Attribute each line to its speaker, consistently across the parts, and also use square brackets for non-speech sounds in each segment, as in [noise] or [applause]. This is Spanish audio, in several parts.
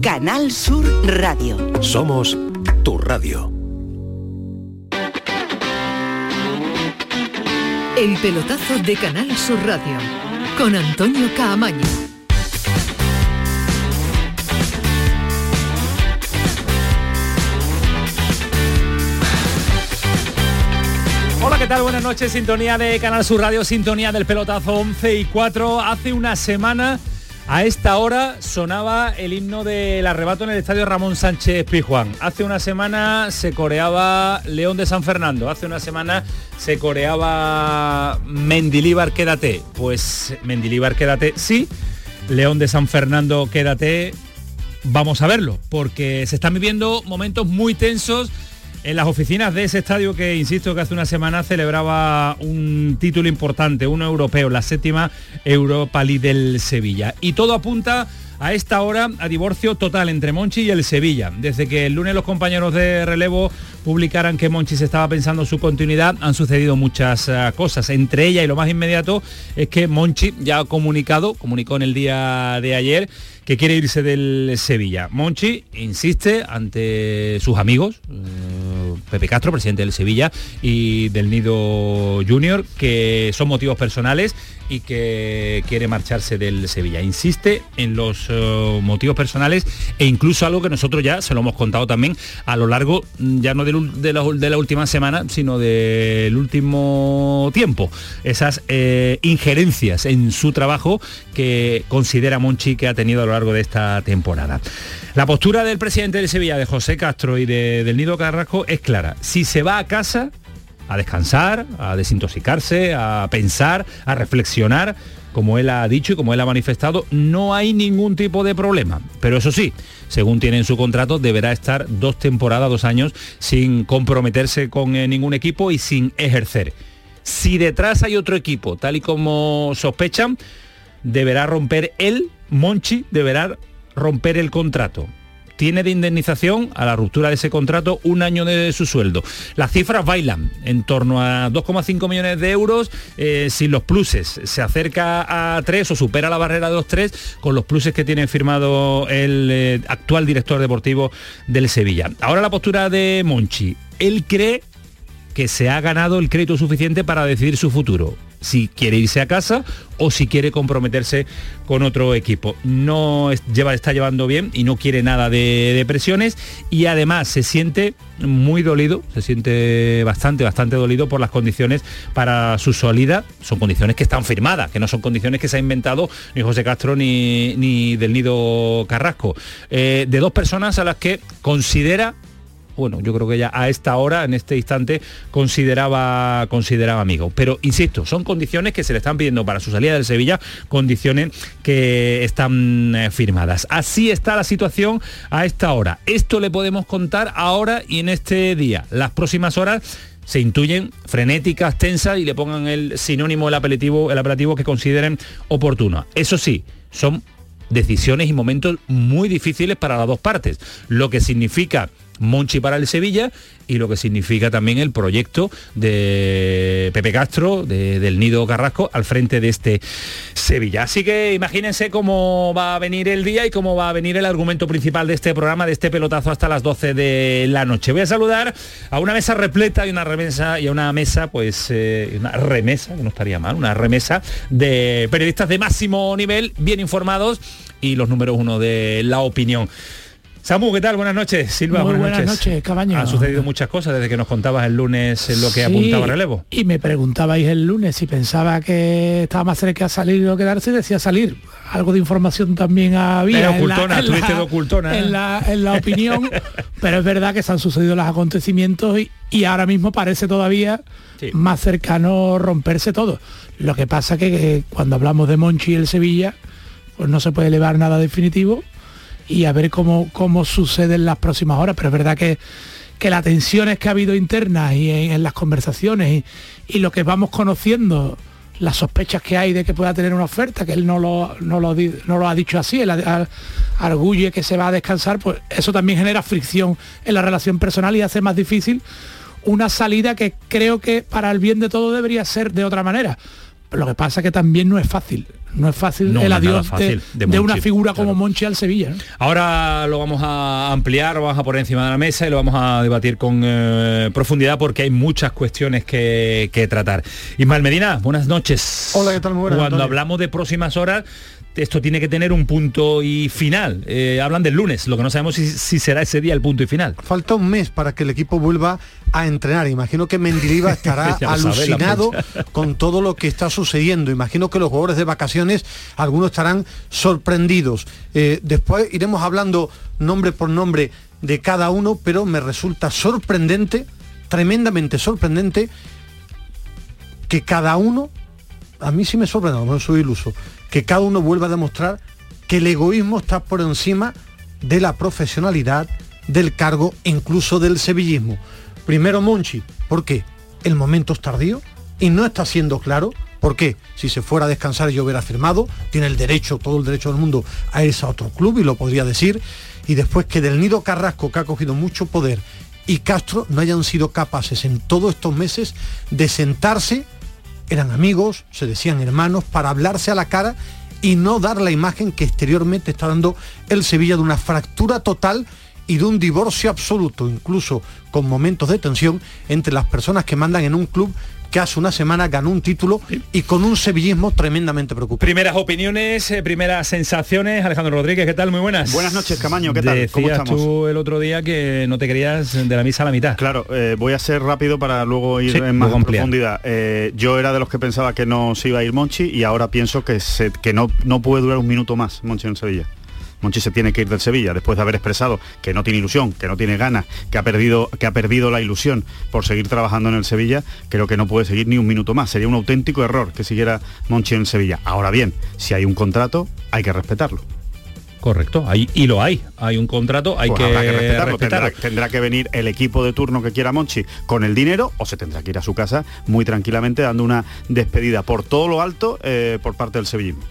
Speaker 1: Canal Sur Radio.
Speaker 2: Somos tu radio.
Speaker 3: El pelotazo de Canal Sur Radio con Antonio Caamaño.
Speaker 4: Hola, ¿qué tal? Buenas noches, sintonía de Canal Sur Radio, sintonía del pelotazo 11 y 4. Hace una semana, a esta hora, sonaba el himno del arrebato en el estadio Ramón Sánchez Pijuán. Hace una semana se coreaba León de San Fernando. Hace una semana se coreaba Mendilíbar, quédate. Pues Mendilíbar, quédate, sí. León de San Fernando, quédate. Vamos a verlo, porque se están viviendo momentos muy tensos en las oficinas de ese estadio que, insisto, que hace una semana celebraba un título importante, uno europeo, la séptima Europa League del Sevilla. Y todo apunta a esta hora a divorcio total entre Monchi y el Sevilla. Desde que el lunes los compañeros de relevo publicaran que Monchi se estaba pensando su continuidad, han sucedido muchas uh, cosas. Entre ellas y lo más inmediato es que Monchi ya ha comunicado, comunicó en el día de ayer, que quiere irse del Sevilla. Monchi insiste ante sus amigos, eh, Pepe Castro, presidente del Sevilla, y del Nido Junior, que son motivos personales y que quiere marcharse del Sevilla. Insiste en los uh, motivos personales e incluso algo que nosotros ya se lo hemos contado también a lo largo, ya no de, de, la, de última semana, sino del último tiempo. Esas eh, injerencias en su trabajo que considera Monchi que ha tenido a lo largo de esta temporada. La postura del presidente del Sevilla, de José Castro y de, del Nido Carrasco, es clara. Si se va a casa, a descansar, a desintoxicarse, a pensar, a reflexionar, como él ha dicho y como él ha manifestado, no hay ningún tipo de problema. Pero eso sí, según tiene en su contrato, deberá estar dos temporadas, dos años, sin comprometerse con eh, ningún equipo y sin ejercer. Si detrás hay otro equipo, tal y como sospechan, deberá romper él, Monchi, deberá romper el contrato tiene de indemnización a la ruptura de ese contrato un año de su sueldo. Las cifras bailan en torno a 2,5 millones de euros eh, sin los pluses. Se acerca a 3 o supera la barrera de los 3 con los pluses que tiene firmado el eh, actual director deportivo del Sevilla. Ahora la postura de Monchi. Él cree que se ha ganado el crédito suficiente para decidir su futuro si quiere irse a casa o si quiere comprometerse con otro equipo. No lleva, está llevando bien y no quiere nada de, de, presiones y además se siente muy dolido, se siente bastante, bastante dolido por las condiciones para su salida. Son condiciones que están firmadas, que no son condiciones que se ha inventado ni José Castro ni, ni del Nido Carrasco. Eh, de dos personas a las que considera bueno, yo creo que ya a esta hora, en este instante, consideraba, consideraba amigo. Pero, insisto, son condiciones que se le están pidiendo para su salida del Sevilla, condiciones que están eh, firmadas. Así está la situación a esta hora. Esto le podemos contar ahora y en este día. Las próximas horas se intuyen frenéticas, tensas y le pongan el sinónimo, el apelativo, el apelativo que consideren oportuno. Eso sí, son decisiones y momentos muy difíciles para las dos partes, lo que significa Monchi para el Sevilla y lo que significa también el proyecto de Pepe Castro, de, del Nido Carrasco, al frente de este Sevilla. Así que imagínense cómo va a venir el día y cómo va a venir el argumento principal de este programa, de este pelotazo hasta las 12 de la noche. Voy a saludar a una mesa repleta y una remesa y a una mesa, pues eh, una remesa, que no estaría mal, una remesa de periodistas de máximo nivel, bien informados y los números uno de la opinión. Samu, ¿qué tal? Buenas noches. Silva,
Speaker 5: Muy
Speaker 4: buenas,
Speaker 5: buenas noches, Cabaño.
Speaker 4: Han sucedido muchas cosas desde que nos contabas el lunes lo que sí, apuntaba relevo.
Speaker 5: Y me preguntabais el lunes si pensaba que estaba más cerca de salir o quedarse, decía salir. Algo de información también había.
Speaker 4: Era ocultona, en la, de ocultona.
Speaker 5: En la, en la opinión, [laughs] pero es verdad que se han sucedido los acontecimientos y, y ahora mismo parece todavía sí. más cercano romperse todo. Lo que pasa que, que cuando hablamos de Monchi y el Sevilla, pues no se puede elevar nada definitivo y a ver cómo, cómo sucede en las próximas horas. Pero es verdad que, que las tensiones que ha habido internas y en, las conversaciones y, lo que vamos conociendo, las sospechas que hay de que pueda tener una oferta, que él no lo, no lo, no lo ha dicho así, él arguye que se va a descansar, pues eso también genera fricción en la relación personal y hace más difícil una salida que creo que para el bien de todo debería ser de otra manera Lo que pasa que también no es fácil. No es fácil el adiós de, una figura como Monchi al Sevilla.
Speaker 4: Ahora lo vamos a ampliar, lo vamos a poner encima de la mesa y lo vamos a debatir con eh, profundidad porque hay muchas cuestiones que, tratar. Ismael Medina, buenas noches.
Speaker 6: Hola, ¿qué tal? Muy buenas,
Speaker 4: Cuando hablamos de próximas horas, esto tiene que tener un punto y final. Eh, hablan del lunes, lo que no sabemos si, si, será ese día el punto y final.
Speaker 6: Falta un mes para que el equipo vuelva a entrenar. Imagino que Mendiliva [laughs] estará alucinado [laughs] con todo lo que está sucediendo. Imagino que los jugadores de vacaciones, algunos estarán sorprendidos. Eh, después iremos hablando nombre por nombre de cada uno, pero me resulta sorprendente, tremendamente sorprendente, que cada uno, a mí sí me sorprende, no soy iluso, que cada uno vuelva a demostrar que el egoísmo está por encima de la profesionalidad, del cargo, incluso del sevillismo. Primero Monchi, ¿por qué? El momento es tardío y no está siendo claro. ¿Por qué? Si se fuera a descansar yo hubiera firmado, tiene el derecho, todo el derecho del mundo a irse a otro club y lo podría decir. Y después que del Nido Carrasco, que ha cogido mucho poder, y Castro no hayan sido capaces en todos estos meses de sentarse eran amigos, se decían hermanos, para hablarse a la cara y no dar la imagen que exteriormente está dando el Sevilla de una fractura total y de un divorcio absoluto, incluso con momentos de tensión entre las personas que mandan en un club que hace una semana ganó un título y con un sevillismo tremendamente preocupante.
Speaker 4: Primeras opiniones, eh, primeras sensaciones. Alejandro Rodríguez, ¿qué tal? Muy buenas.
Speaker 7: Buenas noches, Camaño, ¿qué tal?
Speaker 4: Decías ¿Cómo estamos? tú el otro día que no te querías de la misa a la mitad.
Speaker 7: Claro, eh, voy a ser rápido para luego ir en más profundidad. Eh, yo era de los que pensaba que no se iba a ir Monchi y ahora pienso que, que no, no puede durar un minuto más Monchi en Sevilla. Monchi se tiene que ir del Sevilla después de haber expresado que no tiene ilusión, que no tiene ganas, que ha perdido, que ha perdido la ilusión por seguir trabajando en el Sevilla, creo que no puede seguir ni un minuto más. Sería un auténtico error que siguiera Monchi en Sevilla. Ahora bien, si hay un contrato, hay que respetarlo.
Speaker 4: Correcto, hay, y lo hay. Hay un contrato, hay pues que, respetarlo.
Speaker 7: Tendrá, que venir el equipo de turno que quiera Monchi con el dinero o se tendrá que ir a su casa muy tranquilamente dando una despedida por todo lo alto eh, por parte del sevillismo.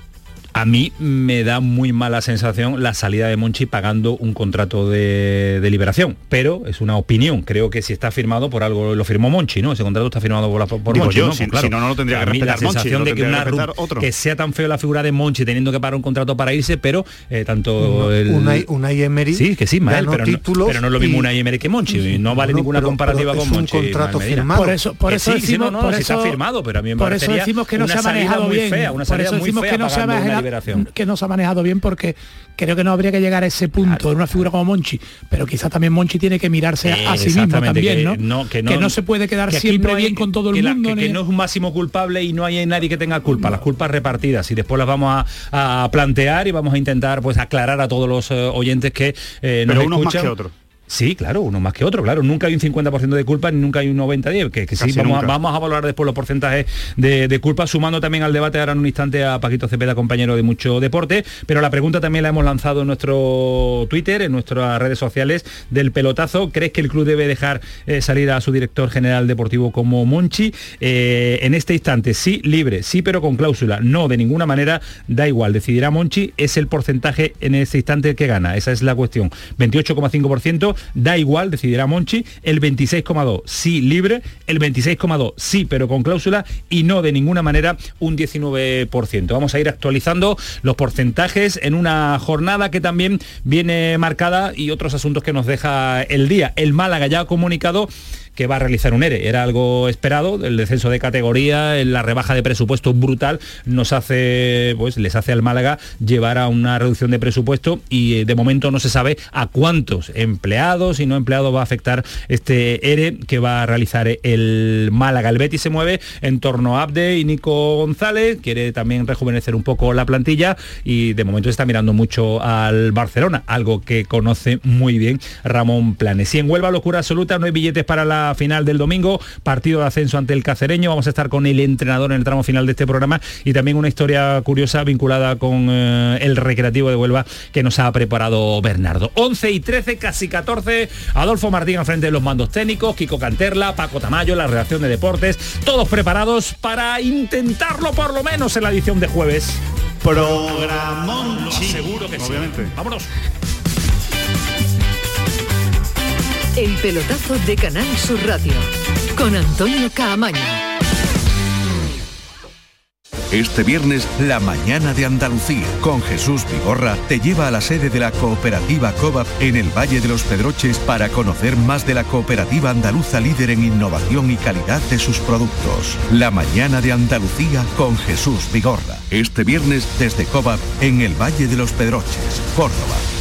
Speaker 4: A mí me da muy mala sensación la salida de Monchi pagando un contrato de, liberación, pero es una opinión. Creo que si está firmado por algo, lo firmó Monchi, ¿no? Ese contrato está firmado por, Monchi.
Speaker 7: ¿no? Si, pues no, no lo tendría que respetar
Speaker 4: la sensación de que, una, que sea tan feo la figura de Monchi teniendo que pagar un contrato para irse, pero eh, tanto el...
Speaker 6: Una, Emery
Speaker 4: Sí, que sí, Mael, pero, no, pero no es lo mismo una Emery que Monchi. no vale ninguna comparativa con Monchi.
Speaker 6: Un contrato firmado.
Speaker 5: Por eso, por eso decimos, por
Speaker 4: eso, está firmado, pero a mí me
Speaker 5: por eso decimos que no se ha manejado bien. Una salida muy fea que no se ha manejado ha manejado bien porque creo que no habría que llegar a ese punto en una figura como Monchi, pero quizás también Monchi tiene que mirarse a sí mismo también, ¿no? Que, no, se puede quedar siempre bien con todo el mundo.
Speaker 4: que, no es un máximo culpable y no hay nadie que tenga culpa, las culpas repartidas y después las vamos a, plantear y vamos a intentar pues aclarar a todos los eh, oyentes que eh,
Speaker 7: pero unos más que otros.
Speaker 4: Sí, claro, uno más que otro, claro. Nunca hay un 50% de culpa ni nunca hay un 90-10. Que, que sí, vamos a, vamos a, valorar después los porcentajes de, culpa, sumando también al debate ahora en un instante a Paquito Cepeda, compañero de mucho deporte. Pero la pregunta también la hemos lanzado en nuestro Twitter, en nuestras redes sociales del pelotazo. ¿Crees que el club debe dejar eh, salir a su director general deportivo como Monchi? Eh, en este instante, sí, libre, sí, pero con cláusula. No, de ninguna manera, da igual. Decidirá Monchi, es el porcentaje en este instante que gana. Esa es la cuestión. 28,5% da igual, decidirá Monchi, el 26,2 sí libre, el 26,2 sí pero con cláusula y no de ninguna manera un 19%. Vamos a ir actualizando los porcentajes en una jornada que también viene marcada y otros asuntos que nos deja el día. El Málaga ya ha comunicado que va a realizar un ERE. Era algo esperado, el descenso de categoría, la rebaja de presupuesto brutal nos hace, pues les hace al Málaga llevar a una reducción de presupuesto y eh, de momento no se sabe a cuántos empleados y no empleados va a afectar este ERE que va a realizar el Málaga. El Betis se mueve en torno a Abde y Nico González, quiere también rejuvenecer un poco la plantilla y de momento está mirando mucho al Barcelona, algo que conoce muy bien Ramón Planes. Y en Huelva locura absoluta, no hay billetes para la final del domingo, partido de ascenso ante el Cacereño. Vamos a estar con el entrenador en el tramo final de este programa y también una historia curiosa vinculada con eh, el Recreativo de Huelva que nos ha preparado Bernardo. 11 y 13, casi 14. Adolfo Martín al frente de los mandos técnicos, Kiko Canterla, Paco Tamayo, la redacción de deportes, todos preparados para intentarlo por lo menos en la edición de jueves.
Speaker 7: Programón.
Speaker 4: seguro que
Speaker 7: Obviamente.
Speaker 4: Vámonos.
Speaker 3: El pelotazo de Canal Sur Radio con Antonio Caamaño.
Speaker 8: Este viernes, la mañana de Andalucía, con Jesús Vigorra, te lleva a la sede de la cooperativa COVAP en el Valle de los Pedroches para conocer más de la cooperativa andaluza líder en innovación y calidad de sus productos. La mañana de Andalucía con Jesús Vigorra. Este viernes desde COVAP en el Valle de los Pedroches, Córdoba.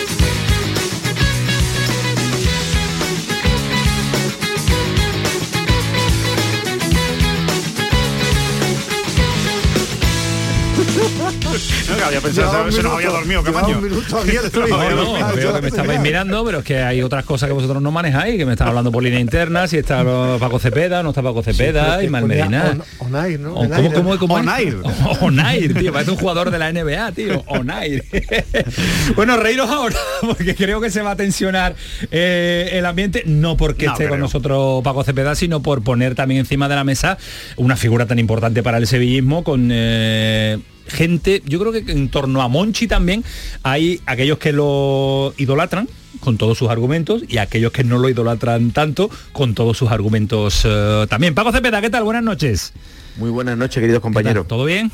Speaker 7: No, había [laughs] pensado, se nos había dormido, Camaño.
Speaker 4: No, veo que me estabais mirando, pero es que hay otras cosas que vosotros no manejáis, que me están hablando por línea interna, si está Paco Cepeda, no está Paco Cepeda, y Mal Medina.
Speaker 6: Onair, ¿no?
Speaker 4: ¿Cómo, cómo, cómo
Speaker 7: Onair. [laughs]
Speaker 4: Onair, tío, parece un jugador de la NBA, tío. Onair. [laughs] bueno, reíros ahora, porque creo que se va a tensionar eh, el ambiente, no porque
Speaker 7: No
Speaker 4: esté con nosotros Paco Cepeda, sino por poner también encima de la mesa una figura tan importante para el sevillismo con eh, gente, yo creo que en torno a Monchi también hay aquellos que lo idolatran con todos sus argumentos y aquellos que no lo idolatran tanto con todos sus argumentos eh, también. Paco Cepeda, ¿qué tal? Buenas noches.
Speaker 9: Muy buenas noches, queridos compañeros.
Speaker 4: ¿Todo bien?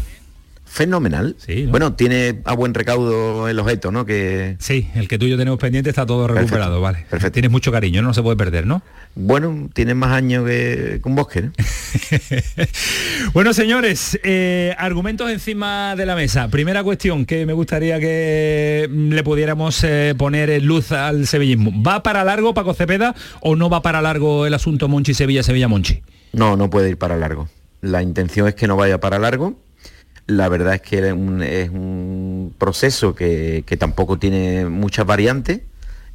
Speaker 9: Fenomenal.
Speaker 4: Sí, ¿no?
Speaker 9: Bueno, tiene a buen recaudo el objeto, ¿no? Que
Speaker 4: Sí, el que tú y yo tenemos pendiente está todo recuperado, vale.
Speaker 9: perfecto.
Speaker 4: Tienes mucho cariño, no se puede perder, ¿no?
Speaker 9: bueno, tiene más años que, que un bosque, ¿no? [laughs]
Speaker 4: Bueno, señores, eh, argumentos encima de la mesa. Primera cuestión que me gustaría que mm, le pudiéramos eh, poner en luz al sevillismo. ¿Va para largo Paco Cepeda o no va para largo el asunto Monchi Sevilla Sevilla Monchi?
Speaker 9: No, no puede ir para largo. La intención es que no vaya para largo. La verdad es que es un, es un proceso que, tampoco tiene muchas variantes.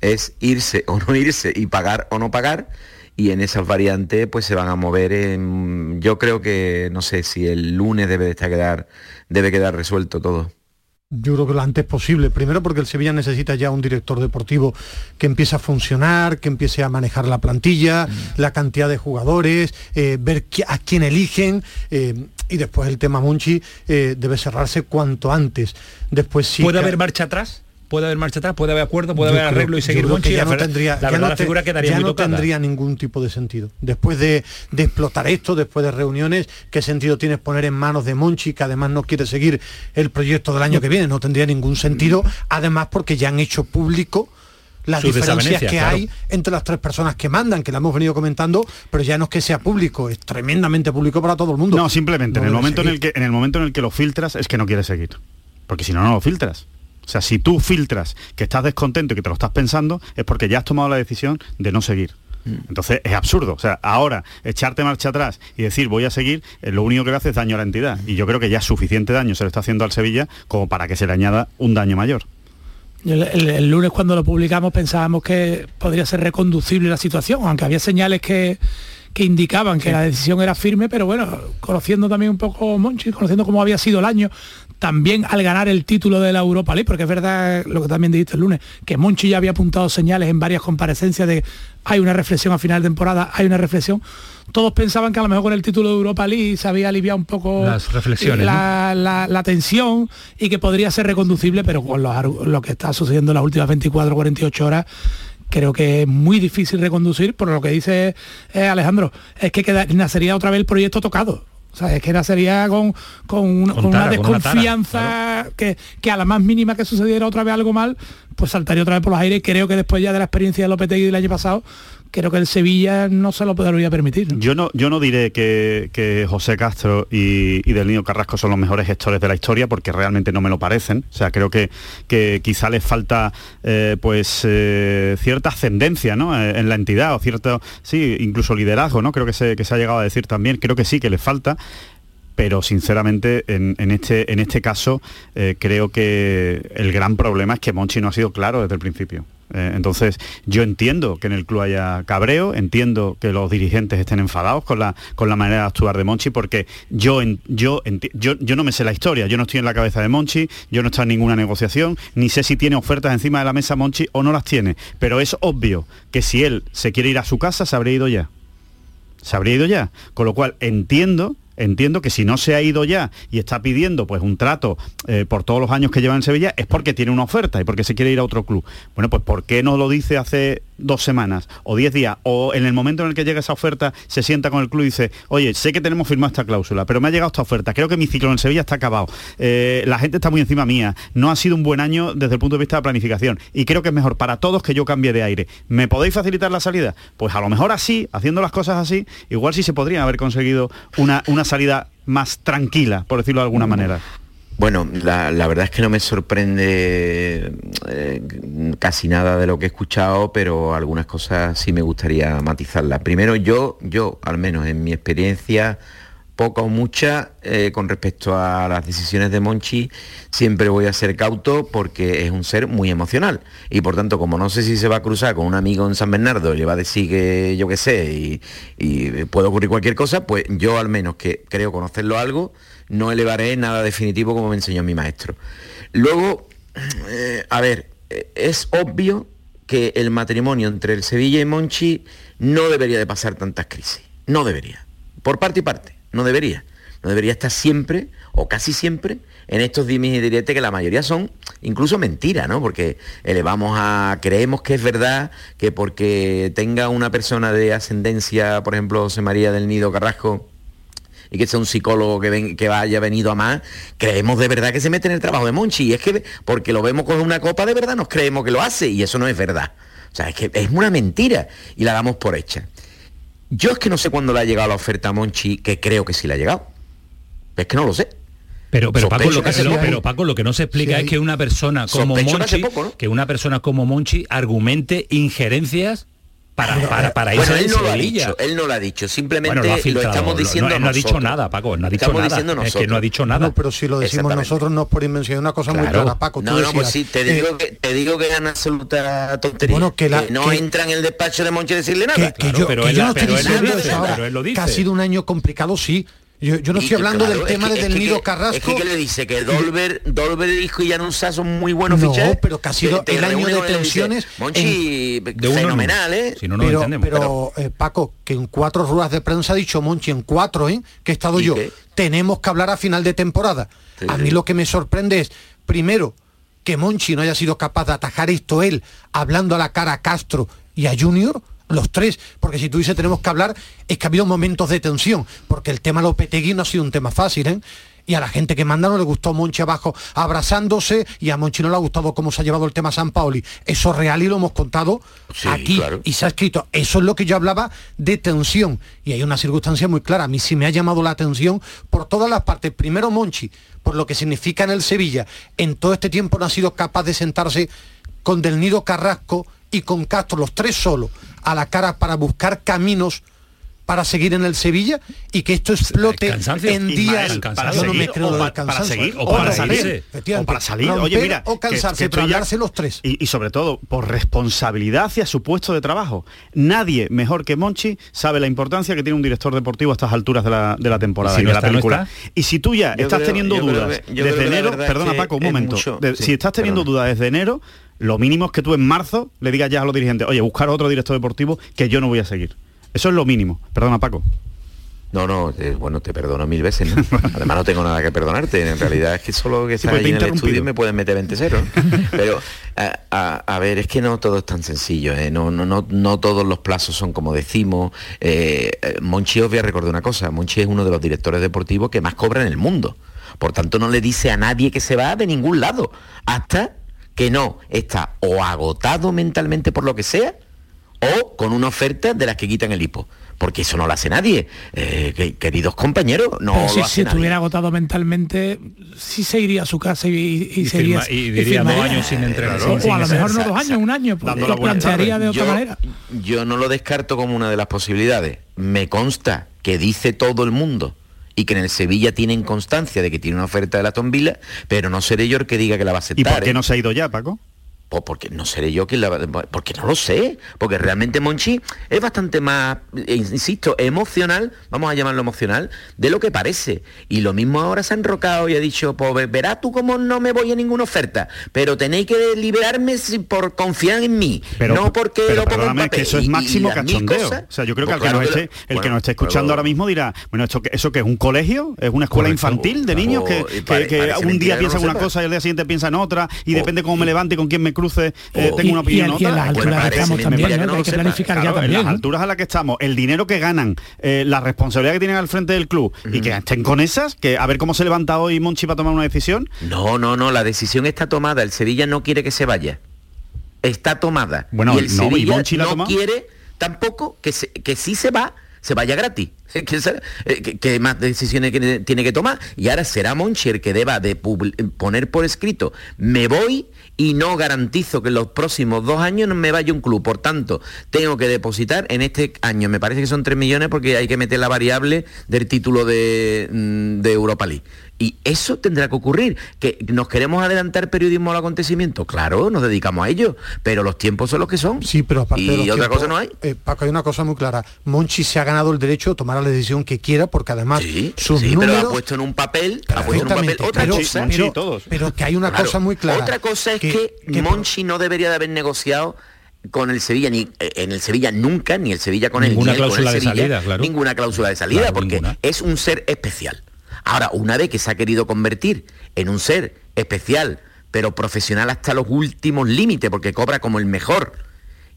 Speaker 9: Es irse o no irse y pagar o no pagar. Y en esas variantes pues se van a mover en... Yo creo que, no sé, si el lunes debe de estar debe quedar resuelto todo.
Speaker 6: Yo creo que lo antes posible. Primero porque el Sevilla necesita ya un director deportivo que empiece a funcionar, que empiece a manejar la plantilla, la cantidad de jugadores, eh, ver a quién eligen. eh, y después el tema Monchi eh, debe cerrarse cuanto antes. Después sí.
Speaker 4: ¿Puede haber marcha atrás? ¿Puede haber marcha atrás? ¿Puede haber acuerdo? ¿Puede
Speaker 6: Yo
Speaker 4: haber
Speaker 6: creo-
Speaker 4: arreglo y seguir
Speaker 6: ya
Speaker 4: La
Speaker 6: no tendría,
Speaker 4: la
Speaker 6: ya
Speaker 4: verdad,
Speaker 6: no
Speaker 4: la
Speaker 6: te-
Speaker 4: figura quedaría
Speaker 6: ya
Speaker 4: muy
Speaker 6: no
Speaker 4: tocada.
Speaker 6: tendría ningún tipo de sentido. Después de, de explotar esto, después de reuniones, ¿qué sentido tienes poner en manos de Monchi, que además no quiere seguir el proyecto del año que viene? No tendría ningún sentido, además porque ya han hecho público las
Speaker 4: Sus
Speaker 6: diferencias que
Speaker 4: claro.
Speaker 6: hay entre las tres personas que mandan, que la hemos venido comentando, pero ya no es que sea público, es tremendamente público para todo el mundo.
Speaker 7: No, simplemente
Speaker 6: No
Speaker 7: en el momento en el que en el momento en el que lo filtras es que no quieres seguir. Porque si no no lo filtras. O sea, si tú filtras que estás descontento y que te lo estás pensando, es porque ya has tomado la decisión de no seguir. Entonces es absurdo. O sea, ahora echarte marcha atrás y decir voy a seguir, eh, lo único que le hace es daño a la entidad. Y yo creo que ya suficiente daño se le está haciendo al Sevilla como para que se le añada un daño mayor.
Speaker 5: El, el- el lunes cuando lo publicamos pensábamos que podría ser reconducible la situación, aunque había señales que, que indicaban que la decisión era firme, pero bueno, conociendo también un poco Monchi, conociendo cómo había sido el año, también al ganar el título de la Europa League, porque es verdad lo que también dijiste el lunes, que Monchi ya había apuntado señales en varias comparecencias de hay una reflexión a final de temporada, hay una reflexión. Todos pensaban que a lo mejor con el título de Europa League se había aliviado un poco
Speaker 4: Las reflexiones,
Speaker 5: la, la- la tensión y que podría ser reconducible, pero con los lo que está sucediendo en las últimas 24 48 horas, creo que es muy difícil reconducir, por lo que dice eh, Alejandro, es que queda- nacería otra vez el proyecto tocado. O sea, es que era sería con, con, una desconfianza que, que, a la más mínima que sucediera otra vez algo mal, pues saltaría otra vez por los aires. Creo que después ya de la experiencia de Lopetegui del año pasado, creo que el Sevilla no se lo podría permitir.
Speaker 7: Yo no, yo no diré que, José Castro y, Del Nido Carrasco son los mejores gestores de la historia, porque realmente no me lo parecen. O sea, creo que, que quizá les falta eh, pues eh, cierta ascendencia ¿no? Eh, en la entidad, o cierto, sí, incluso liderazgo, ¿no? Creo que se, que se ha llegado a decir también. Creo que sí, que les falta pero sinceramente en, este, en este caso creo que el gran problema es que Monchi no ha sido claro desde el principio. Eh, entonces, yo entiendo que en el club haya cabreo, entiendo que los dirigentes estén enfadados con la, con la manera de actuar de Monchi, porque yo, yo, yo, yo no me sé la historia, yo no estoy en la cabeza de Monchi, yo no estoy en ninguna negociación, ni sé si tiene ofertas encima de la mesa Monchi o no las tiene, pero es obvio que si él se quiere ir a su casa, se habría ido ya. Se habría ido ya. Con lo cual, entiendo entiendo que si no se ha ido ya y está pidiendo pues un trato eh, por todos los años que lleva en Sevilla es porque tiene una oferta y porque se quiere ir a otro club. Bueno, pues ¿por qué no lo dice hace dos semanas o diez días o en el momento en el que llega esa oferta se sienta con el club y dice, oye, sé que tenemos firmado esta cláusula, pero me ha llegado esta oferta, creo que mi ciclo en Sevilla está acabado, eh, la gente está muy encima mía, no ha sido un buen año desde el punto de vista de planificación y creo que es mejor para todos que yo cambie de aire. ¿Me podéis facilitar la salida? Pues a lo mejor así, haciendo las cosas así, igual sí se podría haber conseguido una, una salida más tranquila, por decirlo de alguna manera.
Speaker 9: Bueno, la, verdad es que no me sorprende eh, casi nada de lo que he escuchado, pero algunas cosas sí me gustaría matizarlas. Primero, yo, yo, al menos en mi experiencia, poca o mucha, eh, con respecto a las decisiones de Monchi, siempre voy a ser cauto porque es un ser muy emocional. Y por tanto, como no sé si se va a cruzar con un amigo en San Bernardo, le va a decir que yo qué sé, y, y puede ocurrir cualquier cosa, pues yo al menos que creo conocerlo algo, no elevaré nada definitivo como me enseñó mi maestro. Luego, eh, a ver, eh, es obvio que el matrimonio entre el Sevilla y Monchi no debería de pasar tantas crisis. No debería. Por parte y parte. No debería. No debería estar siempre, o casi siempre, en estos dimes y diretes que la mayoría son incluso mentiras, ¿no? Porque elevamos a, creemos que es verdad que porque tenga una persona de ascendencia, por ejemplo, José María del Nido Carrasco, y que sea un psicólogo que, que haya venido a más, creemos de verdad que se mete en el trabajo de Monchi. Y es que porque lo vemos con una copa de verdad, nos creemos que lo hace y eso no es verdad. O sea, es que es una mentira y la damos por hecha. Yo es que no sé cuándo le ha llegado la oferta a Monchi, que creo que sí le ha llegado. Es que no lo sé.
Speaker 4: Pero, pero, Paco, lo que, pero Paco, lo que no se explica es que una persona como Monchi, que una persona como Monchi argumente injerencias para, para, para
Speaker 9: bueno, él no lo ha dicho, él no lo ha dicho, simplemente lo, estamos diciendo
Speaker 4: no, no, ha dicho nada, Paco, no ha dicho estamos nada. Es que no ha dicho nada.
Speaker 6: No, pero si lo decimos nosotros no es por invención una cosa muy clara, Paco.
Speaker 9: no, no, pues sí, te digo, eh, que, te digo que es una absoluta tontería. Bueno, que, la, que no entra en el despacho de Monchi decirle nada.
Speaker 6: Que, yo, pero, él, no estoy diciendo eso ahora, que ha sido un año complicado, sí, yo, no estoy hablando del tema de del Nido Carrasco.
Speaker 9: Es que, le dice que Dolber, Dolber Hijo y Januzá son muy buenos no, fichajes.
Speaker 6: pero que ha sido el año de tensiones.
Speaker 9: Monchi, de fenomenal, ¿eh?
Speaker 6: Si no, no pero, pero, eh, Paco, que en cuatro ruedas de prensa ha dicho Monchi, en cuatro, ¿eh? Que he estado yo. Tenemos que hablar a final de temporada. a mí lo que me sorprende es, primero, que Monchi no haya sido capaz de atajar esto él, hablando a la cara a Castro y a Junior los tres, porque si tú dices tenemos que hablar, es que ha habido momentos de tensión, porque el tema Lopetegui no ha sido un tema fácil, ¿eh? y a la gente que manda no le gustó Monchi abajo abrazándose y a Monchi no le ha gustado cómo se ha llevado el tema San Paoli. Eso es real y lo hemos contado aquí y se ha escrito. Eso es lo que yo hablaba de tensión y hay una circunstancia muy clara. A mí sí me ha llamado la atención por todas las partes. Primero Monchi, por lo que significa en el Sevilla. En todo este tiempo no ha sido capaz de sentarse con Del Nido Carrasco y con Castro, los tres solos, a la cara para buscar caminos para seguir en el Sevilla y que esto explote en días
Speaker 7: para no me creo o para, seguir o, para, salir. o para salir. Oye mira
Speaker 6: o cansarse que, los tres.
Speaker 7: y, sobre todo por responsabilidad hacia su puesto de trabajo. Nadie mejor que Monchi sabe la importancia que tiene un director deportivo a estas alturas de la, de la temporada y de la película. y si tú ya estás teniendo dudas desde enero perdona Paco un momento. si estás teniendo dudas desde enero lo mínimo es que tú en marzo le digas ya a los dirigentes, oye, buscar otro director deportivo que yo no voy a seguir. Eso es lo mínimo. Perdona, Paco.
Speaker 9: No, no, bueno, te perdono mil veces, ¿no? [laughs] Además no tengo nada que perdonarte. En realidad es que solo que estás pues ahí en el estudio me pueden meter 20 ceros. [laughs] Pero, a, ver, es que no todo es tan sencillo, ¿eh? no, no, no, no todos los plazos son como decimos. Eh, eh, Monchi os voy a recordar una cosa, Monchi es uno de los directores deportivos que más cobra en el mundo. Por tanto, no le dice a nadie que se va de ningún lado. Hasta que no está o agotado mentalmente por lo que sea, o con una oferta de las que quitan el hipo porque eso no lo hace nadie. Eh, queridos compañeros, no
Speaker 5: si, si estuviera agotado mentalmente, sí se iría a su casa y, y, sería,
Speaker 4: y diría dos años sin entrenar. o
Speaker 5: a lo mejor no dos años, un año, pues, lo plantearía de otra manera.
Speaker 9: Yo no lo descarto como una de las posibilidades. Me consta que dice todo el mundo y que en el Sevilla tienen constancia de que tiene una oferta de la Tombila, pero no seré yo el que diga que la va a aceptar.
Speaker 7: ¿Y por qué ¿eh? no se ha ido ya, Paco?
Speaker 9: Pues porque no seré yo quien la porque no lo sé, porque realmente Monchi es bastante más, eh, insisto, emocional, vamos a llamarlo emocional, de lo que parece. Y lo mismo ahora se ha enrocado y ha dicho, pues verás tú cómo no me voy a ninguna oferta, pero tenéis que liberarme por confiar en mí,
Speaker 7: pero,
Speaker 9: no porque
Speaker 7: lo pongo en papel. que eso es máximo cachondeo. o sea, yo creo que, pues el, que, no esté, el que nos esté escuchando ahora mismo dirá, bueno, esto, ¿eso que es un colegio? ¿Es una escuela infantil de niños que, un día piensan una cosa y al día siguiente piensan otra y depende cómo me levante y con quién me cruce, eh, oh. tengo una opinión.
Speaker 5: Y, las alturas que estamos también, hay que planificar ya también.
Speaker 7: En las alturas a las que estamos, el dinero que ganan, eh, la responsabilidad que tienen al frente del club y que estén con esas, que a ver cómo se levanta hoy Monchi para tomar una decisión.
Speaker 9: No, no, no, la decisión está tomada. El Sevilla no quiere que se vaya. Está tomada. Bueno, y el Sevilla no quiere tampoco que, que sí se va, se vaya gratis. [laughs] Eh, ¿Qué, más decisiones tiene que tomar? Y ahora será Monchi el que deba de poner por escrito, me voy y no garantizo que en los próximos dos años no me vaya un club. Por tanto, tengo que depositar en este año, me parece que son 3 millones porque hay que meter la variable del título de, mm, de Europa League. Y eso tendrá que ocurrir. ¿Que nos queremos adelantar periodismo al acontecimiento? Claro, nos dedicamos a ello, pero los tiempos son los que son.
Speaker 6: Sí, pero aparte
Speaker 9: y otra cosa no hay.
Speaker 6: Eh, Paco, hay una cosa muy clara. Monchi se ha ganado el derecho de tomar la decisión que quiera, porque además
Speaker 9: sí, sus sí, pero ha puesto en un papel, ha puesto en un papel otra
Speaker 6: pero,
Speaker 9: cosa.
Speaker 6: Pero, que hay una cosa muy clara.
Speaker 9: Otra cosa es que, Monchi no debería de haber negociado con el Sevilla ni eh, en el Sevilla nunca ni el Sevilla con
Speaker 4: ninguna
Speaker 9: el
Speaker 4: cláusula de salida claro.
Speaker 9: ninguna cláusula de salida porque es un ser especial Ahora, una vez que se ha querido convertir en un ser especial, pero profesional hasta los últimos límites, porque cobra como el mejor,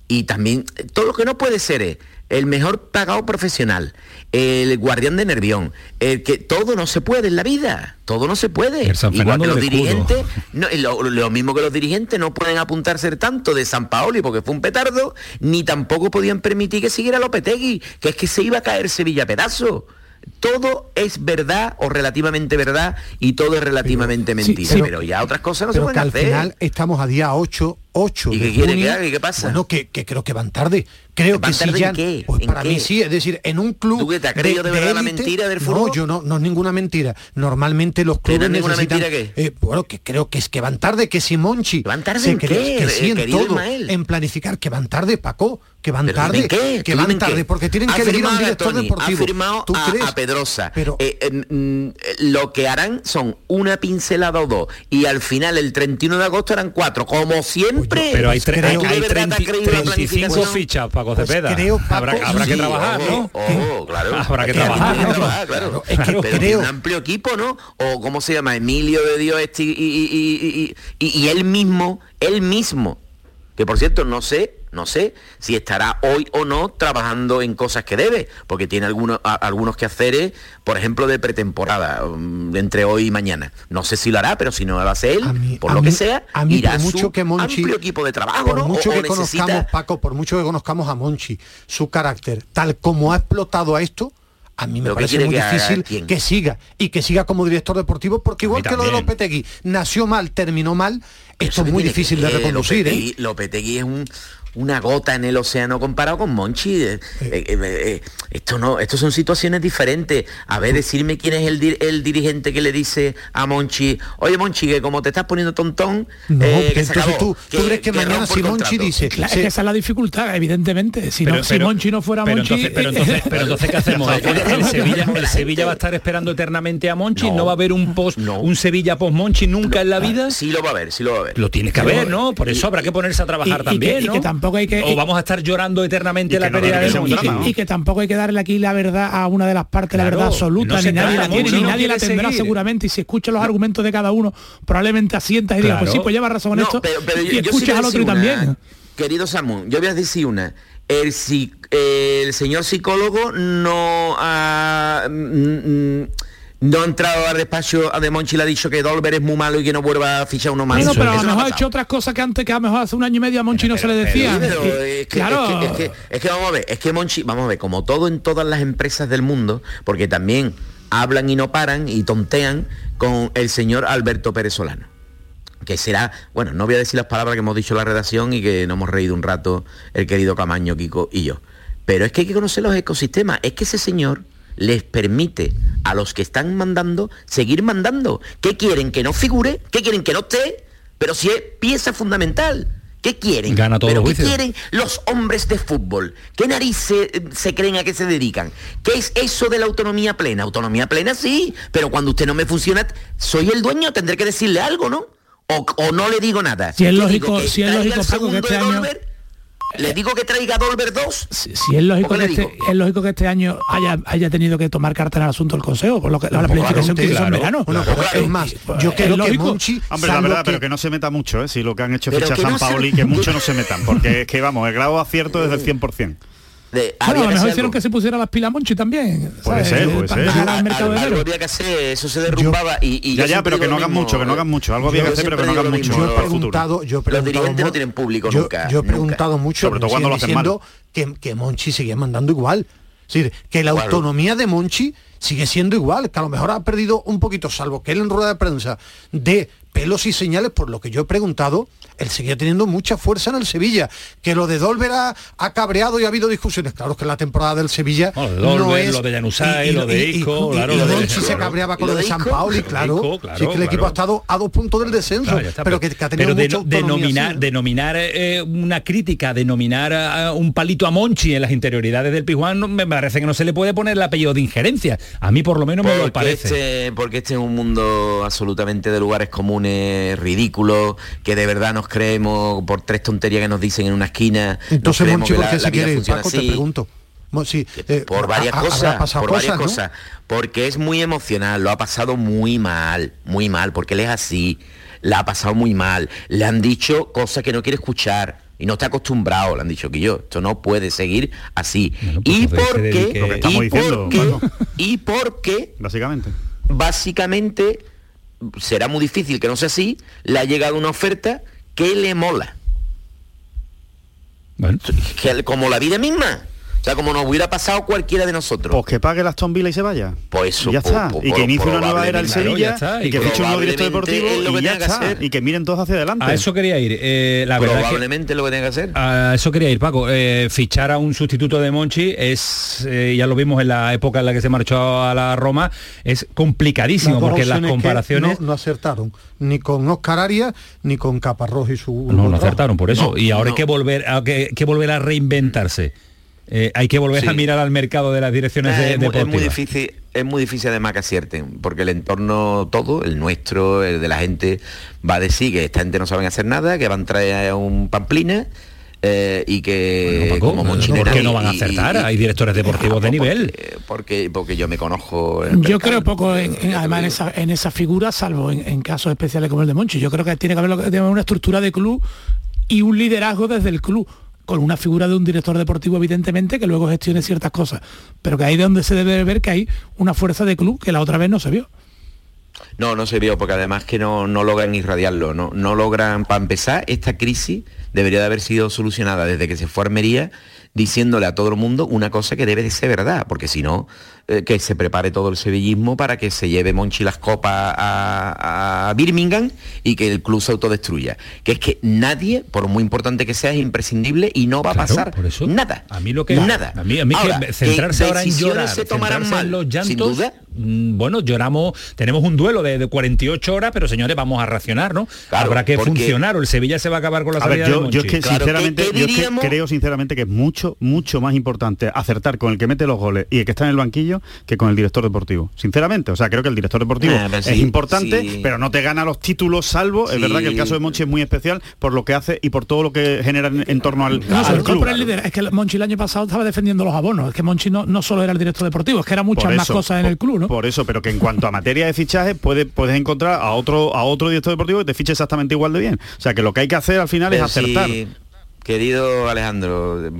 Speaker 9: y también todo lo que no puede ser es el mejor pagado profesional, el guardián de Nervión, el que todo no se puede en la vida, todo no se puede. Igual que los dirigentes, lo, mismo que los dirigentes no pueden apuntarse tanto de San Paoli porque fue un petardo, ni tampoco podían permitir que siguiera Lopetegui, que es que se iba a caer Sevilla a pedazo todo es verdad o relativamente verdad y todo es relativamente mentira. pero, ya otras cosas no se pueden
Speaker 6: que al final estamos a día 8 8
Speaker 9: ¿Y qué quiere que haga? ¿Y qué pasa?
Speaker 6: Bueno, que, creo que van tarde. Creo que si ya,
Speaker 9: qué?
Speaker 6: Pues para mí sí, es decir, en un club
Speaker 9: ¿Tú que te has creído de, verdad la mentira del fútbol?
Speaker 6: No, yo no, no es ninguna mentira. Normalmente los clubes
Speaker 9: ninguna
Speaker 6: necesitan,
Speaker 9: mentira qué?
Speaker 6: Eh, bueno, que creo que es que van tarde, que si Monchi
Speaker 9: ¿Van tarde se en
Speaker 6: cree
Speaker 9: qué?
Speaker 6: que sí en todo, en planificar que van tarde, Paco, que van tarde,
Speaker 9: qué?
Speaker 6: que van tarde, porque tienen que elegir a un director deportivo.
Speaker 9: Ha firmado ¿Tú a, crees? a, Pedrosa. Pero eh, eh, lo que harán son una pincelada o dos y al final el 31 de agosto eran cuatro, como siempre.
Speaker 4: Pero hay tres hay 35 fichas, Paco pues Cepeda.
Speaker 6: creo,
Speaker 4: habrá, que trabajar, ¿no?
Speaker 9: Oh, claro. [laughs]
Speaker 4: Habrá que trabajar,
Speaker 9: claro. Es que creo... un amplio equipo, ¿no? O cómo se llama, Emilio de Dios este y, y él mismo, él mismo, que por cierto no sé no sé si estará hoy o no trabajando en cosas que debe, porque tiene algunos, algunos que hacer, por ejemplo, de pretemporada, mm, entre hoy y mañana. No sé si lo hará, pero si no lo hace él, por lo que sea,
Speaker 6: a
Speaker 9: mí, irá
Speaker 6: mucho que Monchi,
Speaker 9: amplio equipo de trabajo,
Speaker 6: por mucho que conozcamos, Paco, por mucho que conozcamos a Monchi, su carácter, tal como ha explotado a esto, a mí me parece muy difícil que siga y que siga como director deportivo porque igual que lo de Lopetegui nació mal, terminó mal, esto es muy difícil de reconducir.
Speaker 9: Lopetegui, ¿eh? Lopetegui es un una gota en el océano comparado con Monchi. Eh, eh, eh, esto no, estos son situaciones diferentes. A ver, decirme quién es el, el, dirigente que le dice a Monchi, oye Monchi, que como te estás poniendo tontón,
Speaker 6: no, entonces tú, tú crees que, mañana si Monchi dice.
Speaker 5: Claro, es que esa es la dificultad, evidentemente. Si, no, si Monchi no fuera
Speaker 4: pero
Speaker 5: Monchi.
Speaker 4: Entonces, pero, entonces, pero entonces, ¿qué hacemos? [laughs] El, Sevilla, el Sevilla va a estar esperando eternamente a Monchi, no, va a haber un post, un Sevilla post Monchi nunca en la vida.
Speaker 9: Sí lo va a haber, sí lo va a haber.
Speaker 4: Lo tienes que haber, ¿no? Por eso habrá que ponerse a trabajar también.
Speaker 5: Que, tampoco hay que
Speaker 4: o vamos a estar llorando eternamente la pérdida de
Speaker 5: y, que tampoco hay que darle aquí la verdad a una de las partes, la verdad absoluta, ni nadie la tiene, ni nadie la tendrá seguramente. Y si escuchas los argumentos de cada uno, probablemente asientas y digas, pues sí, pues lleva razón en esto. y escuchas al otro también.
Speaker 9: Querido Samu, yo voy a decir una. El, el señor psicólogo no ha... Mm, mm, no ha entrado al despacho a De Monchi le ha dicho que Dolber es muy malo y que no vuelva a fichar uno más.
Speaker 5: No, pero a lo mejor ha hecho otras cosas que antes que a lo mejor hace un año y medio a Monchi no se le decía.
Speaker 9: es, que, claro. es, que, vamos a ver, es que Monchi, vamos a ver, como todo en todas las empresas del mundo, porque también hablan y no paran y tontean con el señor Alberto Pérez Solano que será, bueno, no voy a decir las palabras que hemos dicho en la redacción y que nos hemos reído un rato el querido Camaño, Kiko y yo. Pero es que hay que conocer los ecosistemas. Es que ese señor les permite a los que están mandando seguir mandando. ¿Qué quieren? ¿Que no figure? ¿Qué quieren? ¿Que no esté? Pero si es pieza fundamental. ¿Qué quieren?
Speaker 4: Gana todo
Speaker 9: ¿Pero qué quieren los hombres de fútbol? ¿Qué narices se creen a qué se dedican? ¿Qué es eso de la autonomía plena? Autonomía plena sí, pero cuando usted no me funciona, soy el dueño, tendré que decirle algo, ¿no? O, no le digo nada.
Speaker 5: Si es lógico, si es lógico, que este año...
Speaker 9: ¿Le digo que traiga Dolber 2?
Speaker 5: Si, es, lógico que este, es lógico que este año haya, haya tenido que tomar carta en el asunto del Consejo, por lo que la planificación que hizo en verano.
Speaker 6: Bueno, es más, yo creo que Monchi...
Speaker 7: Hombre, la verdad, pero que no se meta mucho, ¿eh? si lo que han hecho es fichar San Paoli, que mucho no se metan, porque es que, vamos, el grado acierto es del 100%.
Speaker 5: De, a lo mejor hicieron que se pusiera las pilas Monchi también.
Speaker 7: Puede ser, puede ser.
Speaker 9: algo había que hacer, eso se derrumbaba y,
Speaker 7: Ya, ya, pero que no hagan mucho, que no hagan mucho. Algo había que hacer, pero que no hagan mucho.
Speaker 6: Yo he preguntado, yo
Speaker 9: Los dirigentes no tienen público nunca.
Speaker 6: Yo he preguntado mucho,
Speaker 7: sobre todo cuando lo hacen mal.
Speaker 6: Que, que Monchi seguía mandando igual. Es decir, que la autonomía de Monchi sigue siendo igual, que a lo mejor ha perdido un poquito, salvo que él en rueda de prensa de pelos y señales, por lo que yo he preguntado, él seguía teniendo mucha fuerza en el Sevilla. Que lo de Dolber ha, cabreado y ha habido discusiones. Claro que la temporada del Sevilla no es...
Speaker 4: Lo de Januzaj, lo de Isco,
Speaker 6: claro. Y, lo se cabreaba con lo de, San Paoli, claro. sí, que el equipo ha estado a dos puntos del descenso, pero, que, ha tenido
Speaker 4: pero denominar, denominar eh, una crítica, denominar un palito a Monchi en las interioridades del Pijuán, me parece que no se le puede poner el apellido de injerencia. A mí por lo menos me lo parece.
Speaker 9: Este, porque este es un mundo absolutamente de lugares comunes, ridículos, que de verdad nos creemos por tres tonterías que nos dicen en una esquina.
Speaker 6: Entonces, Monchi, ¿por qué se quiere? Paco, te pregunto.
Speaker 9: Eh, por varias cosas, por varias cosas, porque es muy emocional, lo ha pasado muy mal, muy mal, porque él es así, la ha pasado muy mal, le han dicho cosas que no quiere escuchar, y no está acostumbrado, le han dicho que yo, esto no puede seguir así. Pues y porque, y porque, y porque,
Speaker 7: básicamente,
Speaker 9: básicamente será muy difícil que no sea así, le ha llegado una oferta que le mola. Bueno. Que, como la vida misma. O sea, como nos hubiera pasado cualquiera de nosotros.
Speaker 7: Pues que pague las Aston y se vaya.
Speaker 9: Pues eso.
Speaker 7: ya está. y que inicie una nueva era el Sevilla y que fiche un nuevo director deportivo y ya está. Y que miren todos hacia adelante.
Speaker 4: A eso quería ir. Eh, la
Speaker 9: Probablemente lo que tenga que hacer.
Speaker 4: A eso quería ir, Paco. Eh, fichar a un sustituto de Monchi es, eh, ya lo vimos en la época en la que se marchó a la Roma, es complicadísimo porque las comparaciones...
Speaker 6: No, acertaron ni con Oscar Arias ni con Caparrós y su...
Speaker 4: No, no acertaron por eso. y ahora hay que volver, a, que, que volver a reinventarse. Eh, hay que volver a mirar al mercado de las direcciones de,
Speaker 9: deportivas. Es muy difícil, es muy difícil además que acierten, porque el entorno todo, el nuestro, el de la gente, va a decir que esta gente no saben hacer nada, que van a traer un pamplina. Eh, y que
Speaker 4: como ¿Por qué no van a acertar? Hay directores deportivos de nivel.
Speaker 9: Porque, porque, yo me conozco.
Speaker 5: Yo creo poco en, además en esa, en esa figura, salvo en, casos especiales como el de Monchi. Yo creo que tiene que haber una estructura de club y un liderazgo desde el club con una figura de un director deportivo evidentemente que luego gestione ciertas cosas, pero que ahí de donde se debe ver que hay una fuerza de club que la otra vez no se vio.
Speaker 9: No, no se vio, porque además que no, no logran irradiarlo, no, no logran, para empezar, esta crisis debería de haber sido solucionada desde que se fue a Armería diciéndole a todo el mundo una cosa que debe de ser verdad, porque si no, eh, que se prepare todo el sevillismo para que se lleve Monchi las copas a, Birmingham y que el club se autodestruya. Que es que nadie, por muy importante que sea, es imprescindible y no va a pasar por eso, nada.
Speaker 4: A mí lo que
Speaker 9: nada.
Speaker 4: A mí, a mí que centrarse ahora en llorar,
Speaker 9: se tomarán mal, sin duda,
Speaker 4: bueno, lloramos, tenemos un duelo de, 48 horas, pero señores, vamos a racionar, ¿no? Habrá que funcionar o el Sevilla se va a acabar con la salida
Speaker 7: yo, yo, es que sinceramente, yo creo sinceramente que es mucho, mucho más importante acertar con el que mete los goles y el que está en el banquillo que con el director deportivo. Sinceramente, o sea, creo que el director deportivo es importante, pero no te gana los títulos salvo, es verdad que el caso de Monchi es muy especial por lo que hace y por todo lo que genera en, torno al, club.
Speaker 5: es que Monchi el año pasado estaba defendiendo los abonos, es que Monchi no, no solo era el director deportivo, es que era muchas más cosas en el club, ¿no?
Speaker 7: Por eso, pero que en cuanto a materia de fichaje puedes, puedes encontrar a otro, a otro director deportivo que te fiche exactamente igual de bien. O sea que lo que hay que hacer al final es acertar.
Speaker 9: Querido Alejandro,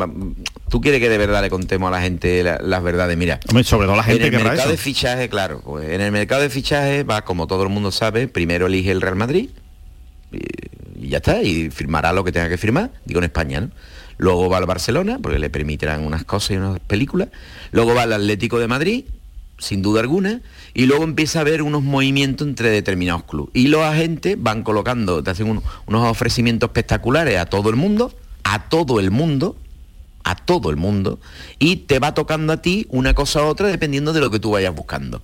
Speaker 9: tú quieres que de verdad le contemos a la gente las verdades. Mira,
Speaker 7: sobre todo la gente
Speaker 9: en el mercado de fichaje, claro, pues, en el mercado de fichaje va, como todo el mundo sabe, primero elige el Real Madrid y, ya está, y firmará lo que tenga que firmar, digo en España, ¿no? Luego va al Barcelona, porque le permitirán unas cosas y unas películas. Luego va al Atlético de Madrid, sin duda alguna, y luego empieza a haber unos movimientos entre determinados clubes. Y los agentes van colocando, te hacen unos ofrecimientos espectaculares a todo el mundo, a todo el mundo, a todo el mundo, y te va tocando a ti una cosa u otra dependiendo de lo que tú vayas buscando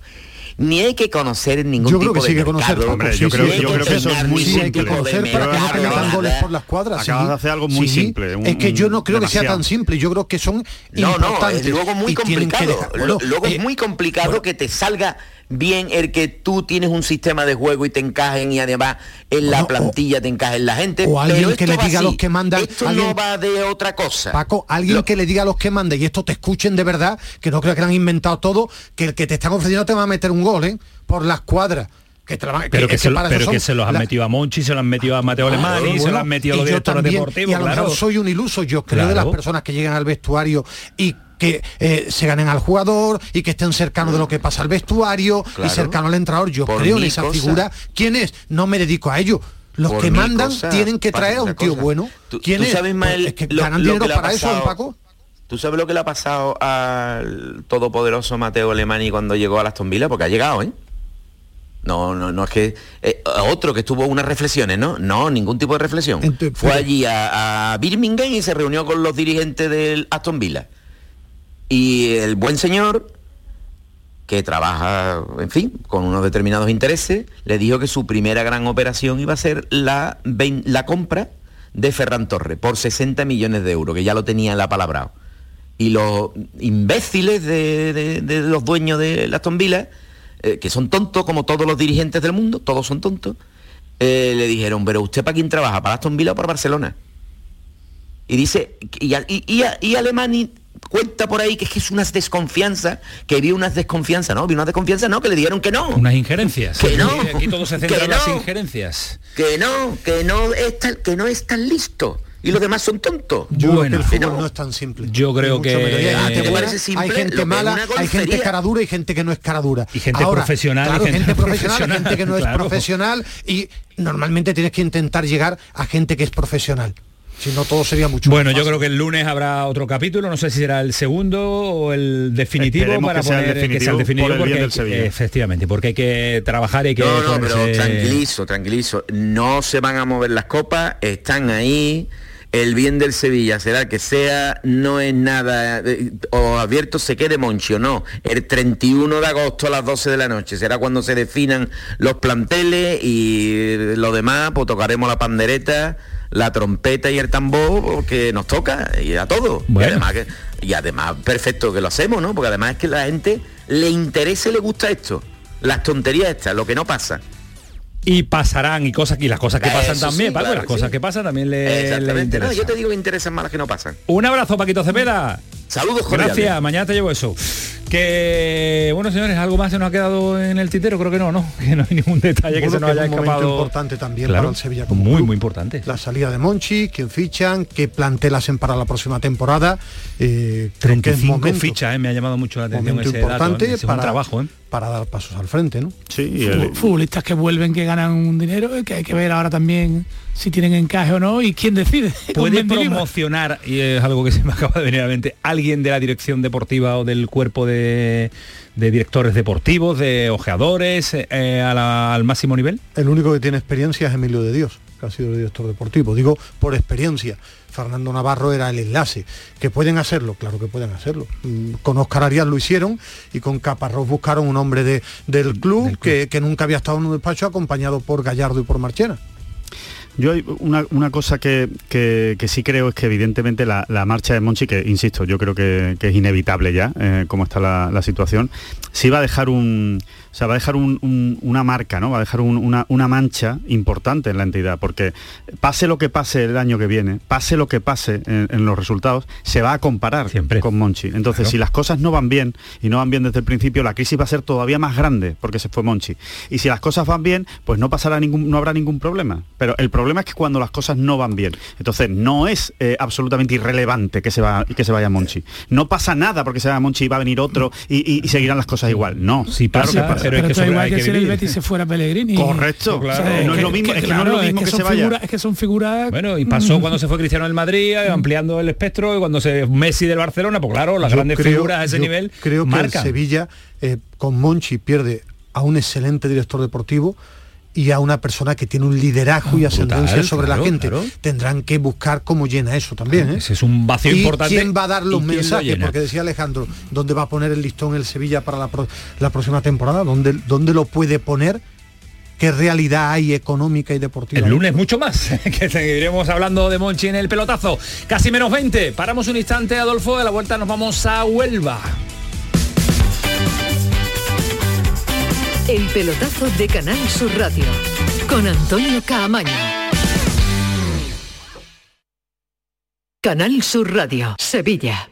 Speaker 9: ni hay que conocer ningún tipo de mercado. Conocer,
Speaker 7: Hombre, yo, creo, yo creo que eso es muy simple.
Speaker 6: Hay que conocer para que no te metan goles por las cuadras.
Speaker 7: Acabas de hacer algo muy simple.
Speaker 6: es que yo no creo que sea tan simple. Yo creo que son no, importantes.
Speaker 9: No, es luego muy complicado. luego es eh, muy complicado que te salga bien el que tú tienes un sistema de juego y te encajen y además en la plantilla te encajen la gente.
Speaker 6: O alguien que le diga a los que mandan.
Speaker 9: Esto no va de otra cosa.
Speaker 6: Paco, alguien que le diga a los que mandan y esto te escuchen de verdad, que no creo que lo han inventado todo, que el que te están ofreciendo te va a meter un gol, ¿eh? Por las cuadras. Que
Speaker 4: pero que, se, pero que se los han metido a Monchi, se los han metido a Mateo Alemán y se los han metido a los directores deportivos. Y a lo mejor
Speaker 6: soy un iluso, yo creo de las personas que llegan al vestuario y que eh, se ganen al jugador y que estén cercanos de lo que pasa al vestuario y cercano al entrenador. Yo creo en esa figura. ¿Quién es? No me dedico a ello. Los que mandan tienen que traer a un tío bueno. ¿Quién es?
Speaker 9: Sabes pues, que ganan dinero para eso, Paco? ¿Tú sabes lo que le ha pasado al todopoderoso Mateo Alemani cuando llegó a Aston Villa? Porque ha llegado, ¿eh? No, no, no es que eh, otro que estuvo unas reflexiones, ¿no? No, ningún tipo de reflexión. Fue allí a, a, Birmingham y se reunió con los dirigentes del Aston Villa. Y el buen señor, que trabaja, en fin, con unos determinados intereses, le dijo que su primera gran operación iba a ser la, la compra de Ferran Torre por 60 millones de euros, que ya lo tenía en la palabra. Y los imbéciles de, los dueños de Aston Villa, eh, que son tontos como todos los dirigentes del mundo, todos son tontos, eh, le dijeron, pero usted para quién trabaja, para Aston Villa o para Barcelona. Y dice, y, y, y Alemania cuenta por ahí que es que es una desconfianza, que vi unas desconfianza, ¿no? Vi una desconfianza, ¿no? Que le dijeron que no.
Speaker 4: Unas injerencias.
Speaker 9: Que no.
Speaker 4: Aquí todo se centra en las injerencias.
Speaker 9: Que no, que no es tan, que no es tan listo. Y los demás son tontos.
Speaker 6: Yo bueno, creo que el fútbol no. es tan simple.
Speaker 4: Yo creo que
Speaker 6: hay gente mala, hay gente cara dura y gente que no es cara dura.
Speaker 4: Y gente profesional.
Speaker 6: y gente, profesional, gente que no es profesional y normalmente tienes que intentar llegar a gente que es profesional. Si no, todo sería mucho
Speaker 4: Bueno, yo creo que el lunes habrá otro capítulo, no sé si será el segundo o el definitivo para
Speaker 7: que poner
Speaker 4: sea
Speaker 7: el definitivo, que sea el
Speaker 4: porque efectivamente, porque hay que trabajar y que
Speaker 9: No, no, pero tranquilizo, tranquilizo. No se van a mover las copas, están ahí. El bien del Sevilla será que sea, no es nada, eh, o abierto se quede Monchi o no. El 31 de agosto a las 12 de la noche será cuando se definan los planteles y lo demás, pues tocaremos la pandereta la trompeta y el tambor que nos toca y a todo. Y, además y además perfecto que lo hacemos, ¿no? Porque además es que la gente le interesa y le gusta esto. Las tonterías estas, lo que no pasa
Speaker 4: y pasarán y cosas y las cosas que pasan también, las cosas que pasan también le,
Speaker 9: Exactamente. yo te digo que interesan más las que no pasan.
Speaker 4: Un abrazo, Paquito Cepeda.
Speaker 9: Saludos,
Speaker 4: Gracias, mañana te llevo eso. Que bueno, señores, algo más se nos ha quedado en el tintero, creo que no, ¿no? [laughs] Que no hay ningún detalle que se nos haya escapado.
Speaker 6: importante también para el Sevilla como
Speaker 4: Muy, muy importante.
Speaker 6: La salida de Monchi, quien fichan, qué plantel hacen para la próxima temporada.
Speaker 4: Eh, 35 fichas, eh, me ha llamado mucho la atención ese
Speaker 6: importante
Speaker 4: dato, ¿eh? para, trabajo, ¿eh?
Speaker 6: Para dar pasos al frente, ¿no?
Speaker 5: Sí, futbolistas que vuelven, que ganan un dinero, que hay que ver ahora también si tienen encaje o no y quién decide. [laughs]
Speaker 4: ¿Puede promocionar, y es algo que se me [laughs] acaba de venir a la mente, alguien de la dirección deportiva o del cuerpo de, directores deportivos, de ojeadores, eh, al máximo nivel?
Speaker 6: El único que tiene experiencia es Emilio de Dios que ha sido el director deportivo. Digo, por experiencia. Fernando Navarro era el enlace. ¿Que pueden hacerlo? Claro que pueden hacerlo. Mm, con Oscar Arias lo hicieron y con Caparrós buscaron un hombre de, del club, Que, que nunca había estado en un despacho acompañado por Gallardo y por Marchena.
Speaker 7: Yo hay una, cosa que, sí creo es que evidentemente la, marcha de Monchi, que insisto, yo creo que, es inevitable ya, eh, como está la, la, situación, sí va a dejar un, o sea, va a dejar una marca, ¿no? Va a dejar una, mancha importante en la entidad, porque pase lo que pase el año que viene, pase lo que pase en, los resultados, se va a comparar Siempre. con Monchi. Entonces, si las cosas no van bien, y no van bien desde el principio, la crisis va a ser todavía más grande porque se fue Monchi. Y si las cosas van bien, pues no pasará ningún, no habrá ningún problema. Pero el problema es que cuando las cosas no van bien, entonces no es eh, absolutamente irrelevante que se, va, que se vaya Monchi. No pasa nada porque se vaya Monchi y va a venir otro y, seguirán las cosas igual. No,
Speaker 5: sí, claro que pasa pero, es que, igual que, si el Betis se fuera Pellegrini.
Speaker 7: Correcto, claro. no es lo mismo, es que, no es lo mismo que, se vaya.
Speaker 5: es que son figuras...
Speaker 4: Bueno, y pasó cuando se fue Cristiano del Madrid, eh, ampliando el espectro, y cuando se Messi del Barcelona, pues claro, las grandes figuras a ese nivel
Speaker 6: Creo que el Sevilla, eh, con Monchi, pierde a un excelente director deportivo, y a una persona que tiene un liderazgo y ascendencia sobre la gente. Tendrán que buscar cómo llena eso también. ¿eh?
Speaker 4: Ese es un vacío importante.
Speaker 6: ¿Quién va a dar los mensajes? Porque decía Alejandro, ¿dónde va a poner el listón el Sevilla para la, próxima temporada? ¿Dónde, ¿Dónde lo puede poner? qué realidad hay económica y deportiva.
Speaker 4: El lunes mucho más, [laughs] que seguiremos hablando de Monchi en el pelotazo. Casi menos 20. Paramos un instante, Adolfo, de la vuelta nos vamos a Huelva.
Speaker 3: El pelotazo de Canal Sur Radio con Antonio Caamaño. Canal Sur Radio, Sevilla.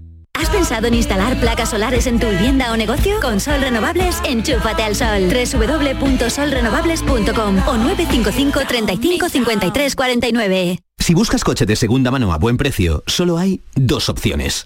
Speaker 10: ¿Has pensado en instalar placas solares en tu vivienda o negocio? Con Sol Renovables, enchúfate al sol. www.solrenovables.com o 955 35 53 49.
Speaker 11: Si buscas coche de segunda mano a buen precio, solo hay dos opciones.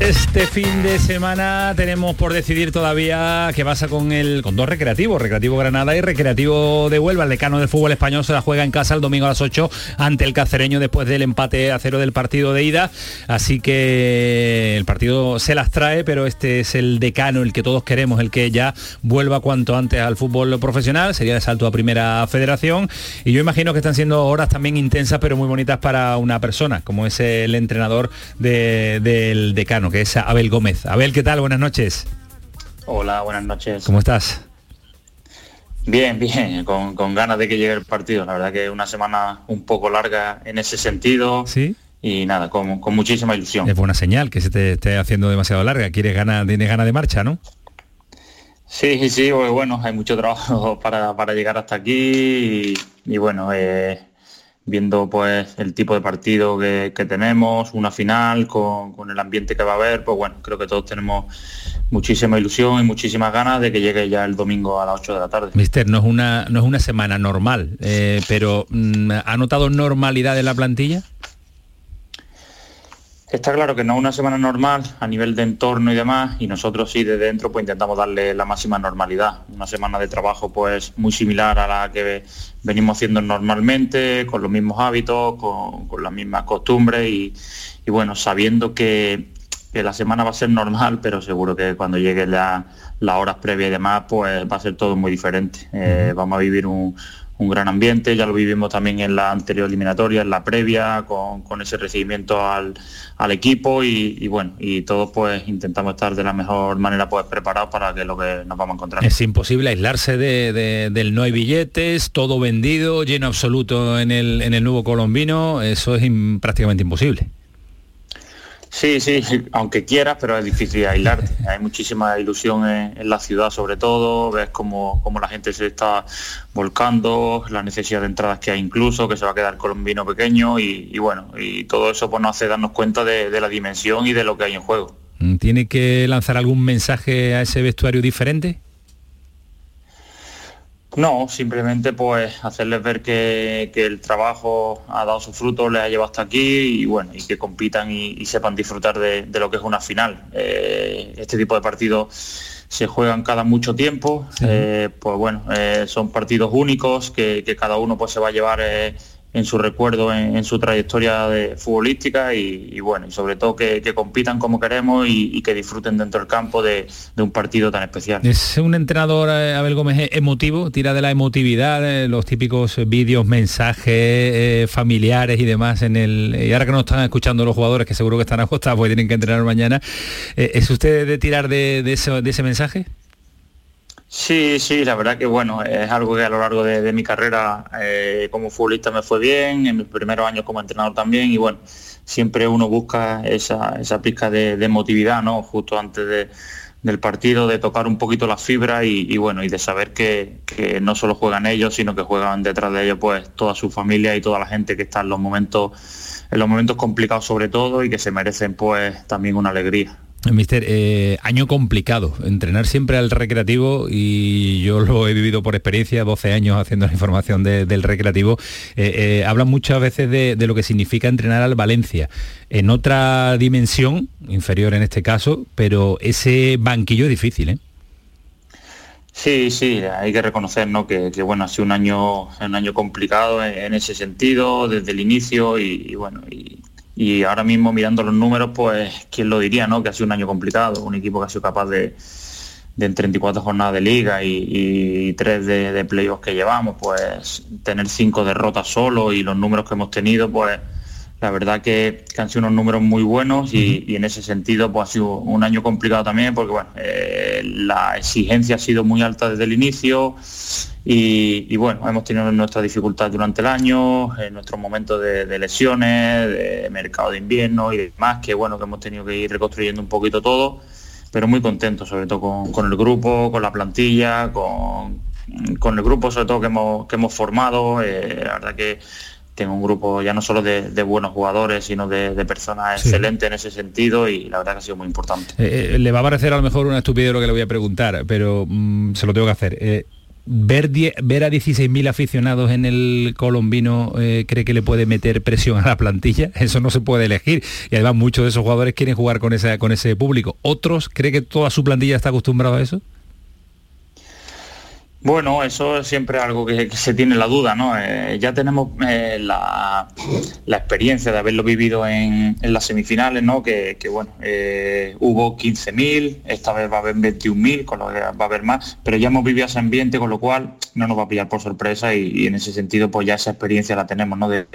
Speaker 4: Este fin de semana tenemos por decidir todavía qué pasa con el con dos recreativos, Recreativo Granada y Recreativo de Huelva. El decano del fútbol español se la juega en casa el domingo a las 8 ante el cacereño después del empate a cero del partido de ida. Así que el partido se las trae, pero este es el decano, el que todos queremos, el que ya vuelva cuanto antes al fútbol profesional. Sería de salto a primera federación. Y yo imagino que están siendo horas también intensas, pero muy bonitas para una persona, como es el entrenador del decano que es Abel Gómez. Abel, ¿qué tal? Buenas noches.
Speaker 12: Hola, buenas noches.
Speaker 4: ¿Cómo estás?
Speaker 12: Bien, bien, con, ganas de que llegue el partido. La verdad que una semana un poco larga en ese sentido.
Speaker 4: Sí.
Speaker 12: Y nada, con, muchísima ilusión.
Speaker 4: Es buena señal que se te esté haciendo demasiado larga. ¿Quieres ganas, tienes ganas de marcha, no?
Speaker 12: Sí, sí, pues bueno, hay mucho trabajo [laughs] para, llegar hasta aquí y, bueno, eh, viendo pues el tipo de partido que, tenemos, una final con, el ambiente que va a haber, pues bueno, creo que todos tenemos muchísima ilusión y muchísimas ganas de que llegue ya el domingo a las 8 de la tarde.
Speaker 4: Mister, no es una, no es una semana normal, eh, pero mm, ¿ha notado normalidad en la plantilla?
Speaker 12: Está claro que no es una semana normal a nivel de entorno y demás, y nosotros sí de dentro pues intentamos darle la máxima normalidad. Una semana de trabajo pues muy similar a la que venimos haciendo normalmente, con los mismos hábitos, con, las mismas costumbres y, bueno, sabiendo que, la semana va a ser normal, pero seguro que cuando llegue las horas previas y demás, pues va a ser todo muy diferente. Eh, vamos a vivir un, un gran ambiente, ya lo vivimos también en la anterior eliminatoria, en la previa, con, ese recibimiento al, equipo y, bueno, y todos pues intentamos estar de la mejor manera pues preparados para que lo que nos vamos a encontrar.
Speaker 4: Es imposible aislarse de, del no hay billetes, todo vendido, lleno absoluto en el, en el nuevo colombino, eso es prácticamente imposible.
Speaker 12: Sí, sí, aunque quieras, pero es difícil aislarte. Hay muchísima ilusión en, la ciudad sobre todo, ves cómo, la gente se está volcando, la necesidad de entradas que hay incluso, que se va a quedar colombino pequeño y, bueno, y todo eso pues nos hace darnos cuenta de la dimensión y de lo que hay en juego.
Speaker 4: ¿Tiene que lanzar algún mensaje a ese vestuario diferente?
Speaker 12: No, simplemente pues hacerles ver que, el trabajo ha dado su fruto, les ha llevado hasta aquí y bueno, y que compitan y, sepan disfrutar de, lo que es una final. Eh, este tipo de partidos se juegan cada mucho tiempo, eh, pues bueno, eh, son partidos únicos que, que, cada uno pues se va a llevar en su recuerdo, en, su trayectoria de futbolística y, bueno, y sobre todo que, compitan como queremos y, que disfruten dentro del campo de, un partido tan especial.
Speaker 4: Es un entrenador, eh, Abel Gómez, emotivo, tira de la emotividad, eh, los típicos vídeos, mensajes eh, familiares y demás en el... Y ahora que nos están escuchando los jugadores, que seguro que están acostados porque tienen que entrenar mañana, ¿es usted de tirar de, de ese mensaje?
Speaker 12: Sí, sí, la verdad que bueno, es algo que a lo largo de, mi carrera eh, como futbolista me fue bien, en mis primeros años como entrenador también y bueno, siempre uno busca esa, pizca de, emotividad, ¿no? Justo antes del partido, de tocar un poquito la fibra y, bueno, y de saber que, no solo juegan ellos, sino que juegan detrás de ellos pues toda su familia y toda la gente que está en los momentos, en los momentos complicados sobre todo y que se merecen pues también una alegría.
Speaker 4: Mister, eh, año complicado, entrenar siempre al recreativo y yo lo he vivido por experiencia, 12 años haciendo la información del recreativo, eh, eh, hablan muchas veces de, lo que significa entrenar al Valencia, en otra dimensión, inferior en este caso, pero ese banquillo es difícil, ¿eh?
Speaker 12: Sí, sí, hay que reconocer que, bueno, ha sido un año, un año complicado en, ese sentido, desde el inicio y, bueno, y, y ahora mismo mirando los números, pues quién lo diría, ¿no? Que ha sido un año complicado, un equipo que ha sido capaz de, en 34 jornadas de liga y, tres de, de playoffs que llevamos, pues tener cinco derrotas solo y los números que hemos tenido, pues la verdad que, han sido unos números muy buenos y, en ese sentido pues ha sido un año complicado también porque bueno, eh, la exigencia ha sido muy alta desde el inicio y, bueno, hemos tenido nuestra dificultad durante el año, en nuestros momentos de, lesiones, de mercado de invierno y demás, que bueno, que hemos tenido que ir reconstruyendo un poquito todo, pero muy contentos sobre todo con, el grupo, con la plantilla, con, el grupo sobre todo que hemos, que hemos formado, eh, la verdad que tengo un grupo ya no solo de, buenos jugadores, sino de, personas excelentes en ese sentido y la verdad que ha sido muy importante.
Speaker 4: Eh, eh, le va a parecer a lo mejor una estupidez lo que le voy a preguntar, pero mm, se lo tengo que hacer. ver, ver a 16.000 aficionados en el colombino eh, cree que le puede meter presión a la plantilla, [laughs] eso no se puede elegir. Y además muchos de esos jugadores quieren jugar con, esa, con ese público. ¿Otros cree que toda su plantilla está acostumbrado a eso?
Speaker 12: Bueno, eso es siempre algo que, se tiene la duda, ¿no? Eh, ya tenemos eh, la, experiencia de haberlo vivido en, las semifinales, ¿no? Que, bueno, eh, hubo 15.000, esta vez va a haber 21.000, con lo que va a haber más, pero ya hemos vivido ese ambiente, con lo cual no nos va a pillar por sorpresa y, en ese sentido, pues ya esa experiencia la tenemos, ¿no? De,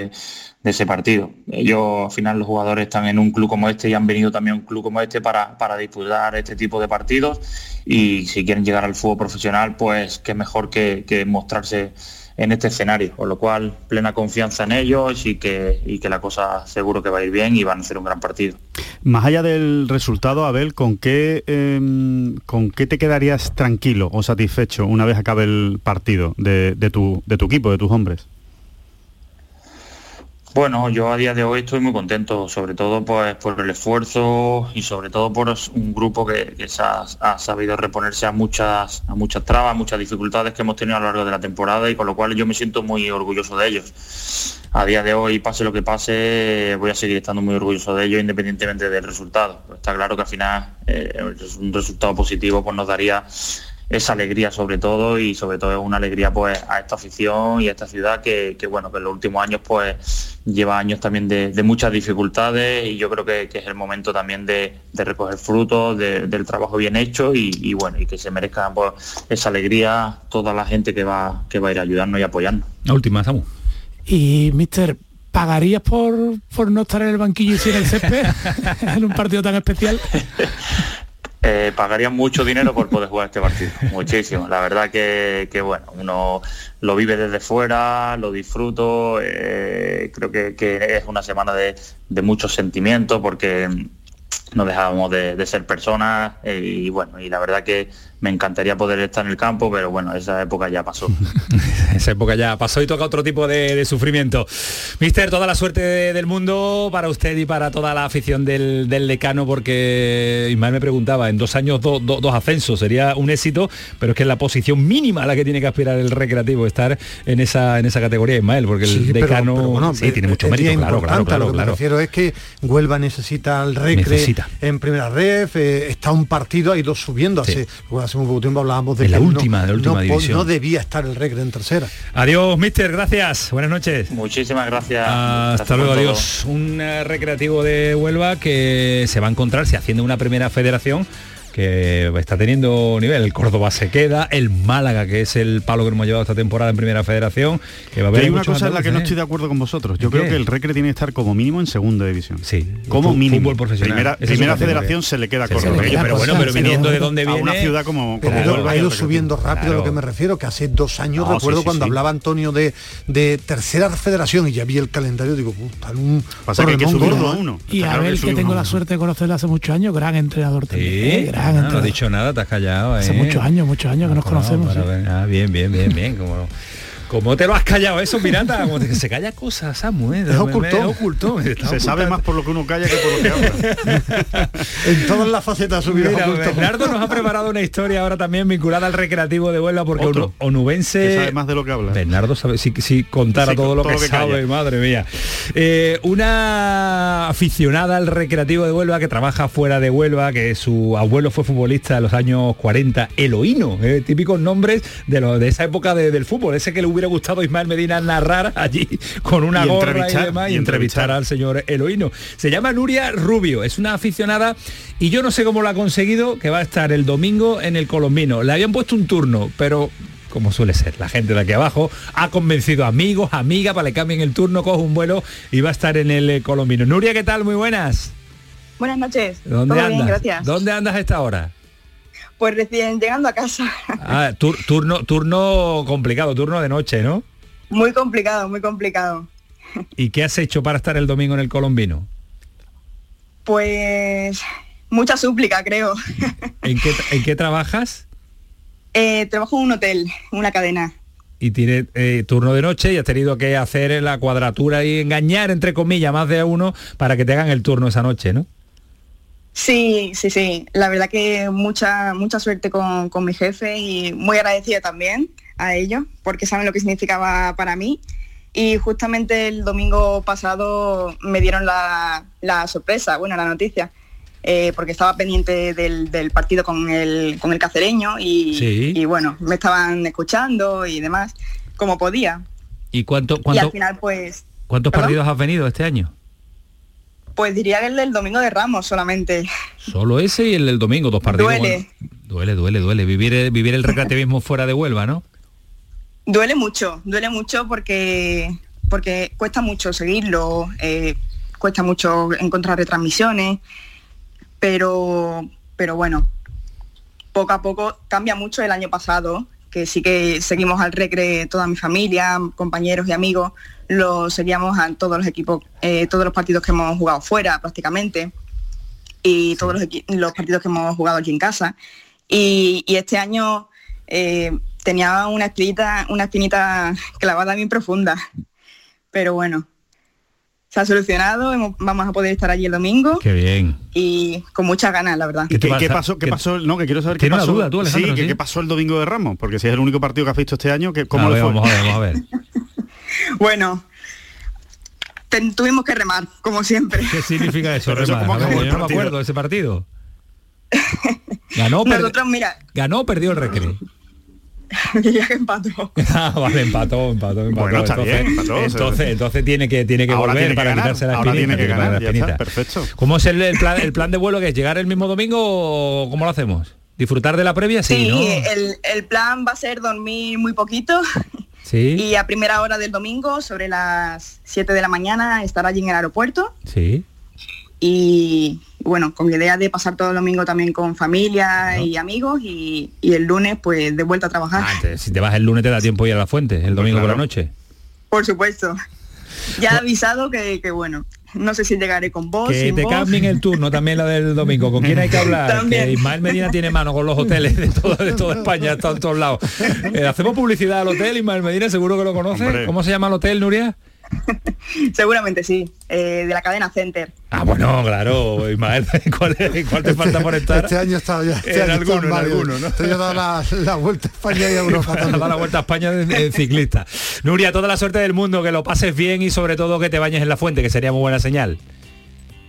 Speaker 12: ese partido. Ellos, al final, los jugadores están en un club como este y han venido también a un club como este para, para disputar este tipo de partidos y si quieren llegar al fútbol profesional, pues qué mejor que, mostrarse en este escenario, con lo cual plena confianza en ellos y que, y que la cosa seguro que va a ir bien y van a hacer un gran partido.
Speaker 7: Más allá del resultado, Abel, ¿con qué, em, ¿con qué te quedarías tranquilo o satisfecho una vez acabe el partido de, tu, de tu equipo, de tus hombres?
Speaker 12: Bueno, yo a día de hoy estoy muy contento, sobre todo pues, por el esfuerzo y sobre todo por un grupo que, ha, sabido reponerse a muchas, a muchas trabas, muchas dificultades que hemos tenido a lo largo de la temporada y con lo cual yo me siento muy orgulloso de ellos. A día de hoy, pase lo que pase, voy a seguir estando muy orgulloso de ellos independientemente del resultado. está claro que al final eh, un resultado positivo pues, nos daría esa alegría sobre todo y sobre todo es una alegría pues a esta afición y a esta ciudad que, bueno que en los últimos años pues lleva años también de, muchas dificultades y yo creo que, es el momento también de, recoger frutos del trabajo bien hecho y, bueno y que se merezca pues, esa alegría toda la gente que va que va a ir a ayudarnos y apoyarnos.
Speaker 4: La última, Samu.
Speaker 5: Y Mister, ¿pagarías por, por no estar en el banquillo y sin el césped [laughs] en un partido tan especial? [laughs]
Speaker 12: eh, pagarían mucho dinero por poder jugar este partido, [laughs] muchísimo. La verdad que, bueno, uno lo vive desde fuera, lo disfruto, eh, creo que, es una semana de, de muchos sentimientos porque no dejábamos de, ser personas eh, y bueno, y la verdad que me encantaría poder estar en el campo, pero bueno, esa época ya pasó. [laughs]
Speaker 4: esa época ya pasó y toca otro tipo de, sufrimiento. Mister, toda la suerte del mundo para usted y para toda la afición del, decano, porque Ismael me preguntaba, en dos años dos ascensos, sería un éxito, pero es que es la posición mínima a la que tiene que aspirar el recreativo, estar en esa, en esa categoría, Ismael, porque el decano sí, tiene mucho mérito, claro, claro, claro.
Speaker 6: Lo que me refiero es que Huelva necesita el recre en primera red, eh, está un partido, ha ido subiendo hace hace muy poco tiempo hablábamos de
Speaker 4: la última, de última división.
Speaker 6: no debía estar el Regre en tercera.
Speaker 4: Adiós, mister, gracias. Buenas noches.
Speaker 12: Muchísimas gracias.
Speaker 4: Hasta luego, adiós. Un eh, recreativo de Huelva que se va a encontrarse haciendo una primera federación que está teniendo nivel. El Córdoba se queda, el Málaga, que es el palo que hemos llevado esta temporada en Primera Federación, que va a haber
Speaker 7: Hay una cosa en la que no estoy de acuerdo con vosotros. Yo creo que el Recre tiene que estar como mínimo en segunda división.
Speaker 4: Sí.
Speaker 7: Como mínimo.
Speaker 4: profesional.
Speaker 7: Primera, Federación se le queda Córdoba.
Speaker 4: pero bueno, pero viniendo de donde viene...
Speaker 7: una ciudad como,
Speaker 6: ha ido subiendo rápido lo que me refiero, que hace dos años recuerdo cuando hablaba Antonio de, de tercera federación y ya vi el calendario, digo, puta, un
Speaker 7: Pasa que hay que subirlo a uno.
Speaker 5: Y a ver que tengo la suerte de conocerle hace muchos años, gran entrenador también. ¿Eh? Gran entrenador.
Speaker 4: No ha dicho nada te has callado.
Speaker 5: Hace
Speaker 4: ¿eh?
Speaker 5: muchos años, muchos años que nos conocemos.
Speaker 4: Ah, bien, bien, bien, bien. Como, ¿Cómo te lo has callado eso, Miranda? Como que se calla cosas, Samu, ¿eh?
Speaker 6: Es oculto.
Speaker 4: oculto. [laughs]
Speaker 7: Se sabe más por lo que uno calla que por lo que habla. [laughs]
Speaker 6: en todas las facetas su vida
Speaker 4: Bernardo nos ha preparado una historia ahora también vinculada al recreativo de Huelva porque Otro, Onubense...
Speaker 7: Que sabe más de lo que habla.
Speaker 4: Bernardo sabe, si, si contara todo, lo que, sabe, madre mía. Eh, una aficionada al recreativo de Huelva que trabaja fuera de Huelva, que su abuelo fue futbolista en los años 40, Eloíno, eh, típicos nombres de, lo, de esa época del fútbol, ese que le hubiera gustado Ismael Medina narrar allí con una gorra y demás y, entrevistar al señor Eloíno. Se llama Nuria Rubio, es una aficionada y yo no sé cómo lo ha conseguido, que va a estar el domingo en el Colombino. Le habían puesto un turno, pero como suele ser, la gente de aquí abajo ha convencido amigos, amigas para que cambien el turno, coge un vuelo y va a estar en el Colombino. Nuria, ¿qué tal? Muy buenas.
Speaker 13: Buenas noches.
Speaker 4: ¿Dónde andas? gracias. ¿Dónde andas a esta hora?
Speaker 13: Pues recién llegando a casa. [laughs]
Speaker 4: Ah, turno, turno complicado, turno de noche, ¿no?
Speaker 13: Muy complicado, muy complicado.
Speaker 4: ¿Y qué has hecho para estar el domingo en el Colombino?
Speaker 13: Pues mucha súplica, creo. [laughs]
Speaker 4: ¿En qué, trabajas?
Speaker 13: Eh, trabajo en un hotel, una cadena.
Speaker 4: Y tiene eh, turno de noche y has tenido que hacer la cuadratura y engañar, entre comillas, más de uno para que te hagan el turno esa noche, ¿no?
Speaker 13: Sí, sí, sí. La verdad que mucha, mucha suerte con, mi jefe y muy agradecida también a ello, porque saben lo que significaba para mí. Y justamente el domingo pasado me dieron la, sorpresa, bueno, la noticia, eh, porque estaba pendiente del, partido con el, con el cacereño y, bueno, me estaban escuchando y demás, como podía.
Speaker 4: ¿Y cuánto,
Speaker 13: cuánto al final, pues...
Speaker 4: ¿Cuántos partidos has venido este año?
Speaker 13: Pues diría que el del domingo de Ramos solamente.
Speaker 4: Solo ese y el del domingo, dos partidos.
Speaker 13: Duele.
Speaker 4: duele, duele, duele. Vivir, vivir el recreativismo [laughs] fuera de Huelva, ¿no?
Speaker 13: Duele mucho, duele mucho porque, porque cuesta mucho seguirlo, eh, cuesta mucho encontrar retransmisiones, pero, pero bueno, poco a poco cambia mucho el año pasado, que sí que seguimos al recre toda mi familia, compañeros y amigos, lo seguíamos a todos los equipos, eh, todos los partidos que hemos jugado fuera prácticamente y todos los, partidos que hemos jugado aquí en casa. Y, este año eh, tenía una espinita, una espinita clavada bien profunda. Pero bueno, se ha solucionado, vamos a poder estar allí el domingo.
Speaker 4: Qué bien.
Speaker 13: Y con muchas ganas, la verdad.
Speaker 7: ¿Qué, pasó? ¿Qué pasó? No, que quiero saber qué pasó. Duda, tú, sí, ¿qué pasó el domingo de Ramos? Porque si es el único partido que has visto este año, ¿cómo le fue?
Speaker 4: Vamos a ver, vamos a ver. [laughs]
Speaker 13: bueno, tuvimos que remar, como siempre.
Speaker 4: ¿Qué significa eso, [laughs] remar? yo no me acuerdo de ese partido. [laughs] Ganó,
Speaker 13: Nosotros, mira.
Speaker 4: Ganó, perdió el recreo. [laughs]
Speaker 13: Diría que empató. [laughs]
Speaker 4: ah, vale, empató, empató, empató.
Speaker 7: Bueno, está
Speaker 4: entonces,
Speaker 7: bien, empató,
Speaker 4: entonces, entonces tiene que tiene que
Speaker 7: ahora
Speaker 4: volver
Speaker 7: tiene
Speaker 4: para
Speaker 7: que
Speaker 4: quitarse la
Speaker 7: ahora
Speaker 4: espinita.
Speaker 7: Tiene que ganar,
Speaker 4: la espinita.
Speaker 7: perfecto.
Speaker 4: ¿Cómo es el, el, plan, el plan de vuelo que es llegar el mismo domingo o cómo lo hacemos? ¿Disfrutar de la previa? Sí,
Speaker 13: sí
Speaker 4: ¿no?
Speaker 13: el, el plan va a ser dormir muy poquito
Speaker 4: Sí. [laughs]
Speaker 13: Y a primera hora del domingo, sobre las 7 de la mañana, estar allí en el aeropuerto.
Speaker 4: Sí.
Speaker 13: Y bueno, con idea de pasar todo el domingo también con familia y amigos y, el lunes pues de vuelta a trabajar.
Speaker 4: Ah, si te vas el lunes te da tiempo ir a la fuente, el domingo por la noche.
Speaker 13: Por supuesto. Ya he avisado que, que bueno, no sé si llegaré con vos.
Speaker 4: Que te cambien el turno también la del domingo. ¿Con quién hay que hablar? Que Ismael Medina tiene mano con los hoteles de, de toda España, está en todos lados. Eh, hacemos publicidad al hotel, Ismael Medina, seguro que lo conoce. ¿Cómo se llama el hotel, Nuria? [laughs]
Speaker 13: Seguramente sí, eh, de la cadena Center.
Speaker 4: Ah, bueno, claro, Ismael, [laughs] ¿cuál, cuál te falta por estar?
Speaker 6: Este año está ya. Este
Speaker 4: en alguno, en alguno, ¿no?
Speaker 6: Te he dado la, la, vuelta a España y a Europa. [laughs]
Speaker 4: Dado la vuelta a España de, ciclista. Nuria, toda la suerte del mundo, que lo pases bien y sobre todo que te bañes en la fuente, que sería muy buena señal.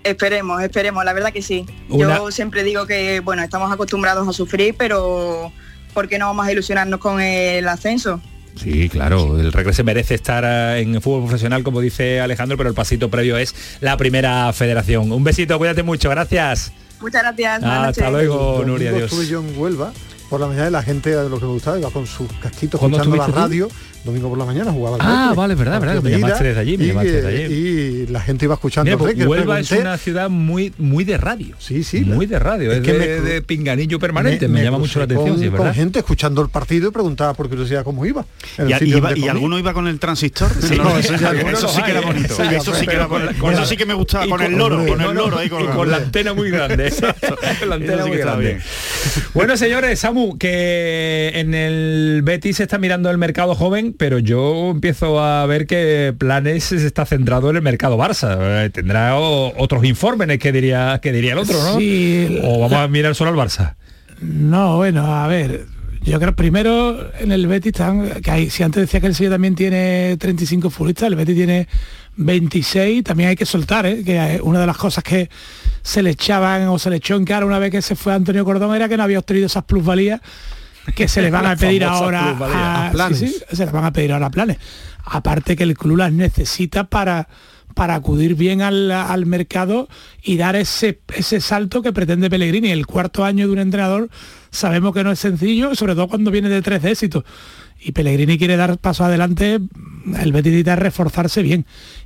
Speaker 13: Esperemos, esperemos, la verdad que sí. Yo siempre digo que, bueno, estamos acostumbrados a sufrir, pero ¿por qué no vamos a ilusionarnos con el ascenso?
Speaker 4: Sí, claro, el regreso merece estar eh, en fútbol profesional, como dice Alejandro, pero el pasito previo es la primera federación. Un besito, cuídate mucho, gracias.
Speaker 13: Muchas gracias.
Speaker 4: Hasta luego, Nuria.
Speaker 6: Estuve yo en Huelva por la mañana la gente de lo que me gustaba iba con sus casquitos escuchando la radio domingo por la mañana jugaba al
Speaker 4: Ah, vale, verdad, verdad, me llamaste desde allí, me
Speaker 6: y,
Speaker 4: llamaste desde allí.
Speaker 6: Y la gente iba escuchando
Speaker 4: Mira, Huelva es una ciudad muy muy de radio.
Speaker 6: Sí, sí.
Speaker 4: Muy de radio, es, que de, de, pinganillo permanente, me, llama mucho la atención,
Speaker 6: con,
Speaker 4: sí, ¿verdad?
Speaker 6: Con gente escuchando el partido y preguntaba por curiosidad cómo iba.
Speaker 7: ¿Y, iba, ¿y alguno iba con el transistor?
Speaker 6: Sí, [laughs] no, eso, ya,
Speaker 7: eso sí que era bonito. Eso sí que era Eso sí que me gustaba con el loro, con el loro ahí
Speaker 4: con con la antena muy grande. [laughs] La antena muy grande. Bueno, señores, Samu, que en el Betis se está mirando el mercado joven, pero yo empiezo a ver que Planes está centrado en el mercado Barça. Eh, tendrá otros informes que diría que diría el otro, ¿no? o vamos a mirar solo al Barça.
Speaker 5: No, bueno, a ver, yo creo primero en el Betis están, que hay, si antes decía que el Sevilla también tiene 35 futbolistas, el Betis tiene 26, también hay que soltar, ¿eh? que una de las cosas que se le echaban o se le echó en cara una vez que se fue Antonio Cordón era que no había obtenido esas plusvalías que se le van a pedir ahora a, planes. se le van a pedir ahora planes. Aparte que el club las necesita para para acudir bien al, mercado y dar ese, ese salto que pretende Pellegrini. El cuarto año de un entrenador sabemos que no es sencillo, sobre todo cuando viene de tres de éxito. Y Pellegrini quiere dar paso adelante, el Betis necesita reforzarse bien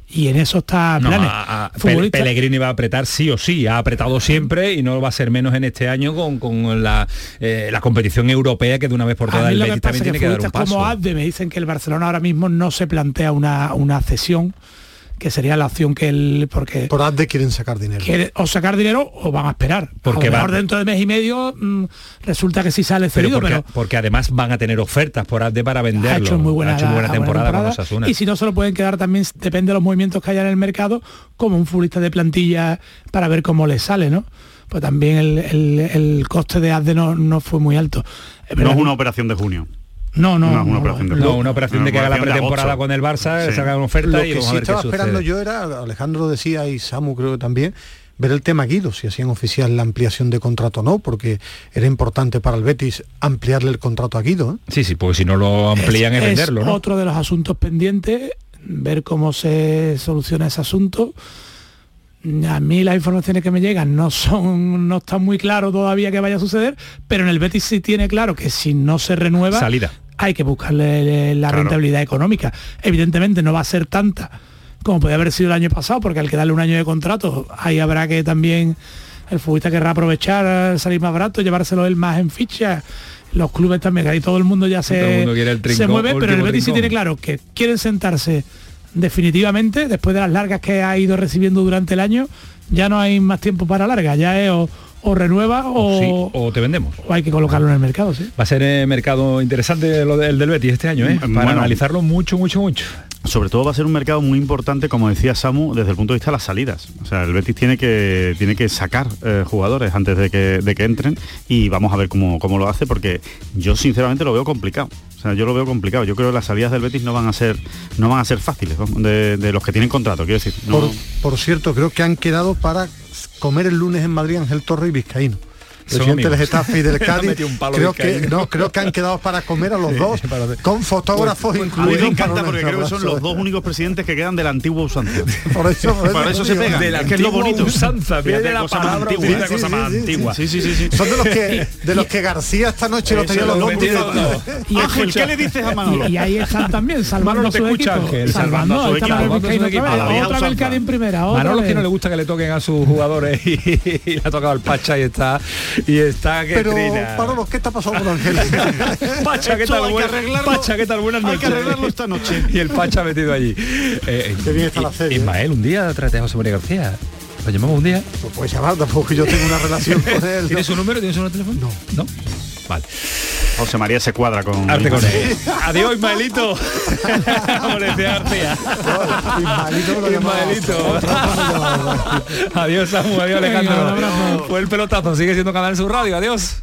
Speaker 5: y en eso está planes.
Speaker 4: Pellegrini va a apretar sí o sí, ha apretado siempre y no va a ser menos en este año con, la, eh, la, competición europea que de una vez por todas el Betis también tiene que, dar un paso.
Speaker 5: Como Abde me dicen que el Barcelona ahora mismo no se plantea una, una cesión que sería la opción que él porque
Speaker 6: por ADE quieren sacar dinero.
Speaker 5: o sacar dinero o van a esperar.
Speaker 4: Porque
Speaker 5: a dentro de mes y medio mm, resulta que sí sale cedido
Speaker 4: pero porque, además van a tener ofertas por ADE para venderlo.
Speaker 5: ha hecho muy buena,
Speaker 4: temporada,
Speaker 5: y si no se lo pueden quedar también depende de los movimientos que haya en el mercado como un futbolista de plantilla para ver cómo le sale no pues también el, coste de ADE no, no fue muy alto.
Speaker 7: No es una operación de junio
Speaker 5: No, no,
Speaker 4: una operación de, no, una operación de que haga la pretemporada con el Barça, se haga una oferta
Speaker 6: Lo
Speaker 4: y
Speaker 6: que sí estaba esperando yo era, Alejandro lo decía y Samu creo que también, ver el tema Guido, si hacían oficial la ampliación de contrato o no, porque era importante para el Betis ampliarle el contrato a Guido. ¿eh?
Speaker 4: Sí, sí, porque si no lo amplían es, venderlo. ¿no?
Speaker 5: Otro de los asuntos pendientes, ver cómo se soluciona ese asunto. A mí las informaciones que me llegan no son, no están muy claro todavía que vaya a suceder, pero en el Betis sí tiene claro que si no se renueva,
Speaker 4: salida.
Speaker 5: Hay que buscarle la rentabilidad económica. Evidentemente no va a ser tanta como podía haber sido el año pasado, porque al que darle un año de contrato, ahí habrá que también el futbolista querrá aprovechar, salir más barato, llevárselo él más en ficha. Los clubes también, ahí todo el mundo ya se, se mueve, pero el Betis sí tiene claro que quieren sentarse definitivamente, después de las largas que ha ido recibiendo durante el año, ya no hay más tiempo para largas, ya es o, renueva o,
Speaker 4: o, te vendemos.
Speaker 5: O hay que colocarlo en el mercado, sí.
Speaker 4: Va a ser el mercado interesante lo del, del Betis este año, ¿eh? para analizarlo mucho, mucho, mucho.
Speaker 7: Sobre todo va a ser un mercado muy importante, como decía Samu, desde el punto de vista de las salidas. O sea, el Betis tiene que, tiene que sacar eh, jugadores antes de que, de que, entren y vamos a ver cómo, cómo lo hace porque yo sinceramente lo veo complicado. O sea, yo lo veo complicado. Yo creo que las salidas del Betis no van a ser, no van a ser fáciles de, los que tienen contrato, quiero decir.
Speaker 6: Por, cierto, creo que han quedado para comer el lunes en Madrid Ángel Torre y Vizcaíno presidente del Getafe y del [laughs] Cádiz creo que no creo que han quedado para comer a los dos con fotógrafos
Speaker 7: pues,
Speaker 6: incluidos
Speaker 7: me encanta porque creo que son los dos únicos presidentes que quedan de la antigua usanza. [laughs] Por eso, por eso, se pega
Speaker 4: de la que es lo bonito. usanza de la palabra antigua, cosa más antigua.
Speaker 6: sí, sí, sí, son de los que de los que García esta noche lo tenía los dos [laughs]
Speaker 7: y Ángel ¿qué le dices a Manolo?
Speaker 5: y ahí están también salvando
Speaker 4: te escucha Ángel salvando a su equipo.
Speaker 5: otra vez el Cádiz en primera
Speaker 4: Manolo que no le gusta que le toquen a sus jugadores y le ha tocado el Pacha y está [laughs] y está que
Speaker 6: Pero, Manolo, ¿qué está pasando con Ángel? [laughs]
Speaker 4: Pacha, ¿qué tal? Buen, Pacha, ¿qué tal? Buenas noches.
Speaker 7: Hay que arreglarlo esta noche. [laughs]
Speaker 4: y el Pacha metido allí.
Speaker 6: Eh, Qué bien está la serie.
Speaker 4: Ismael, un día trate a José María García. ¿Lo llamamos un día?
Speaker 6: Pues puedes llamar, tampoco yo tengo una relación con él.
Speaker 4: ¿Tienes su número? ¿Tienes su número de teléfono?
Speaker 6: No.
Speaker 4: ¿No? Vale.
Speaker 7: José María se cuadra con...
Speaker 4: Arte con él. Adiós, Ismaelito. Como le decía García. Ismaelito. [laughs] Adiós, Samu. Adiós, Alejandro. Fue el pelotazo. Sigue siendo Canal Sur Radio. Adiós.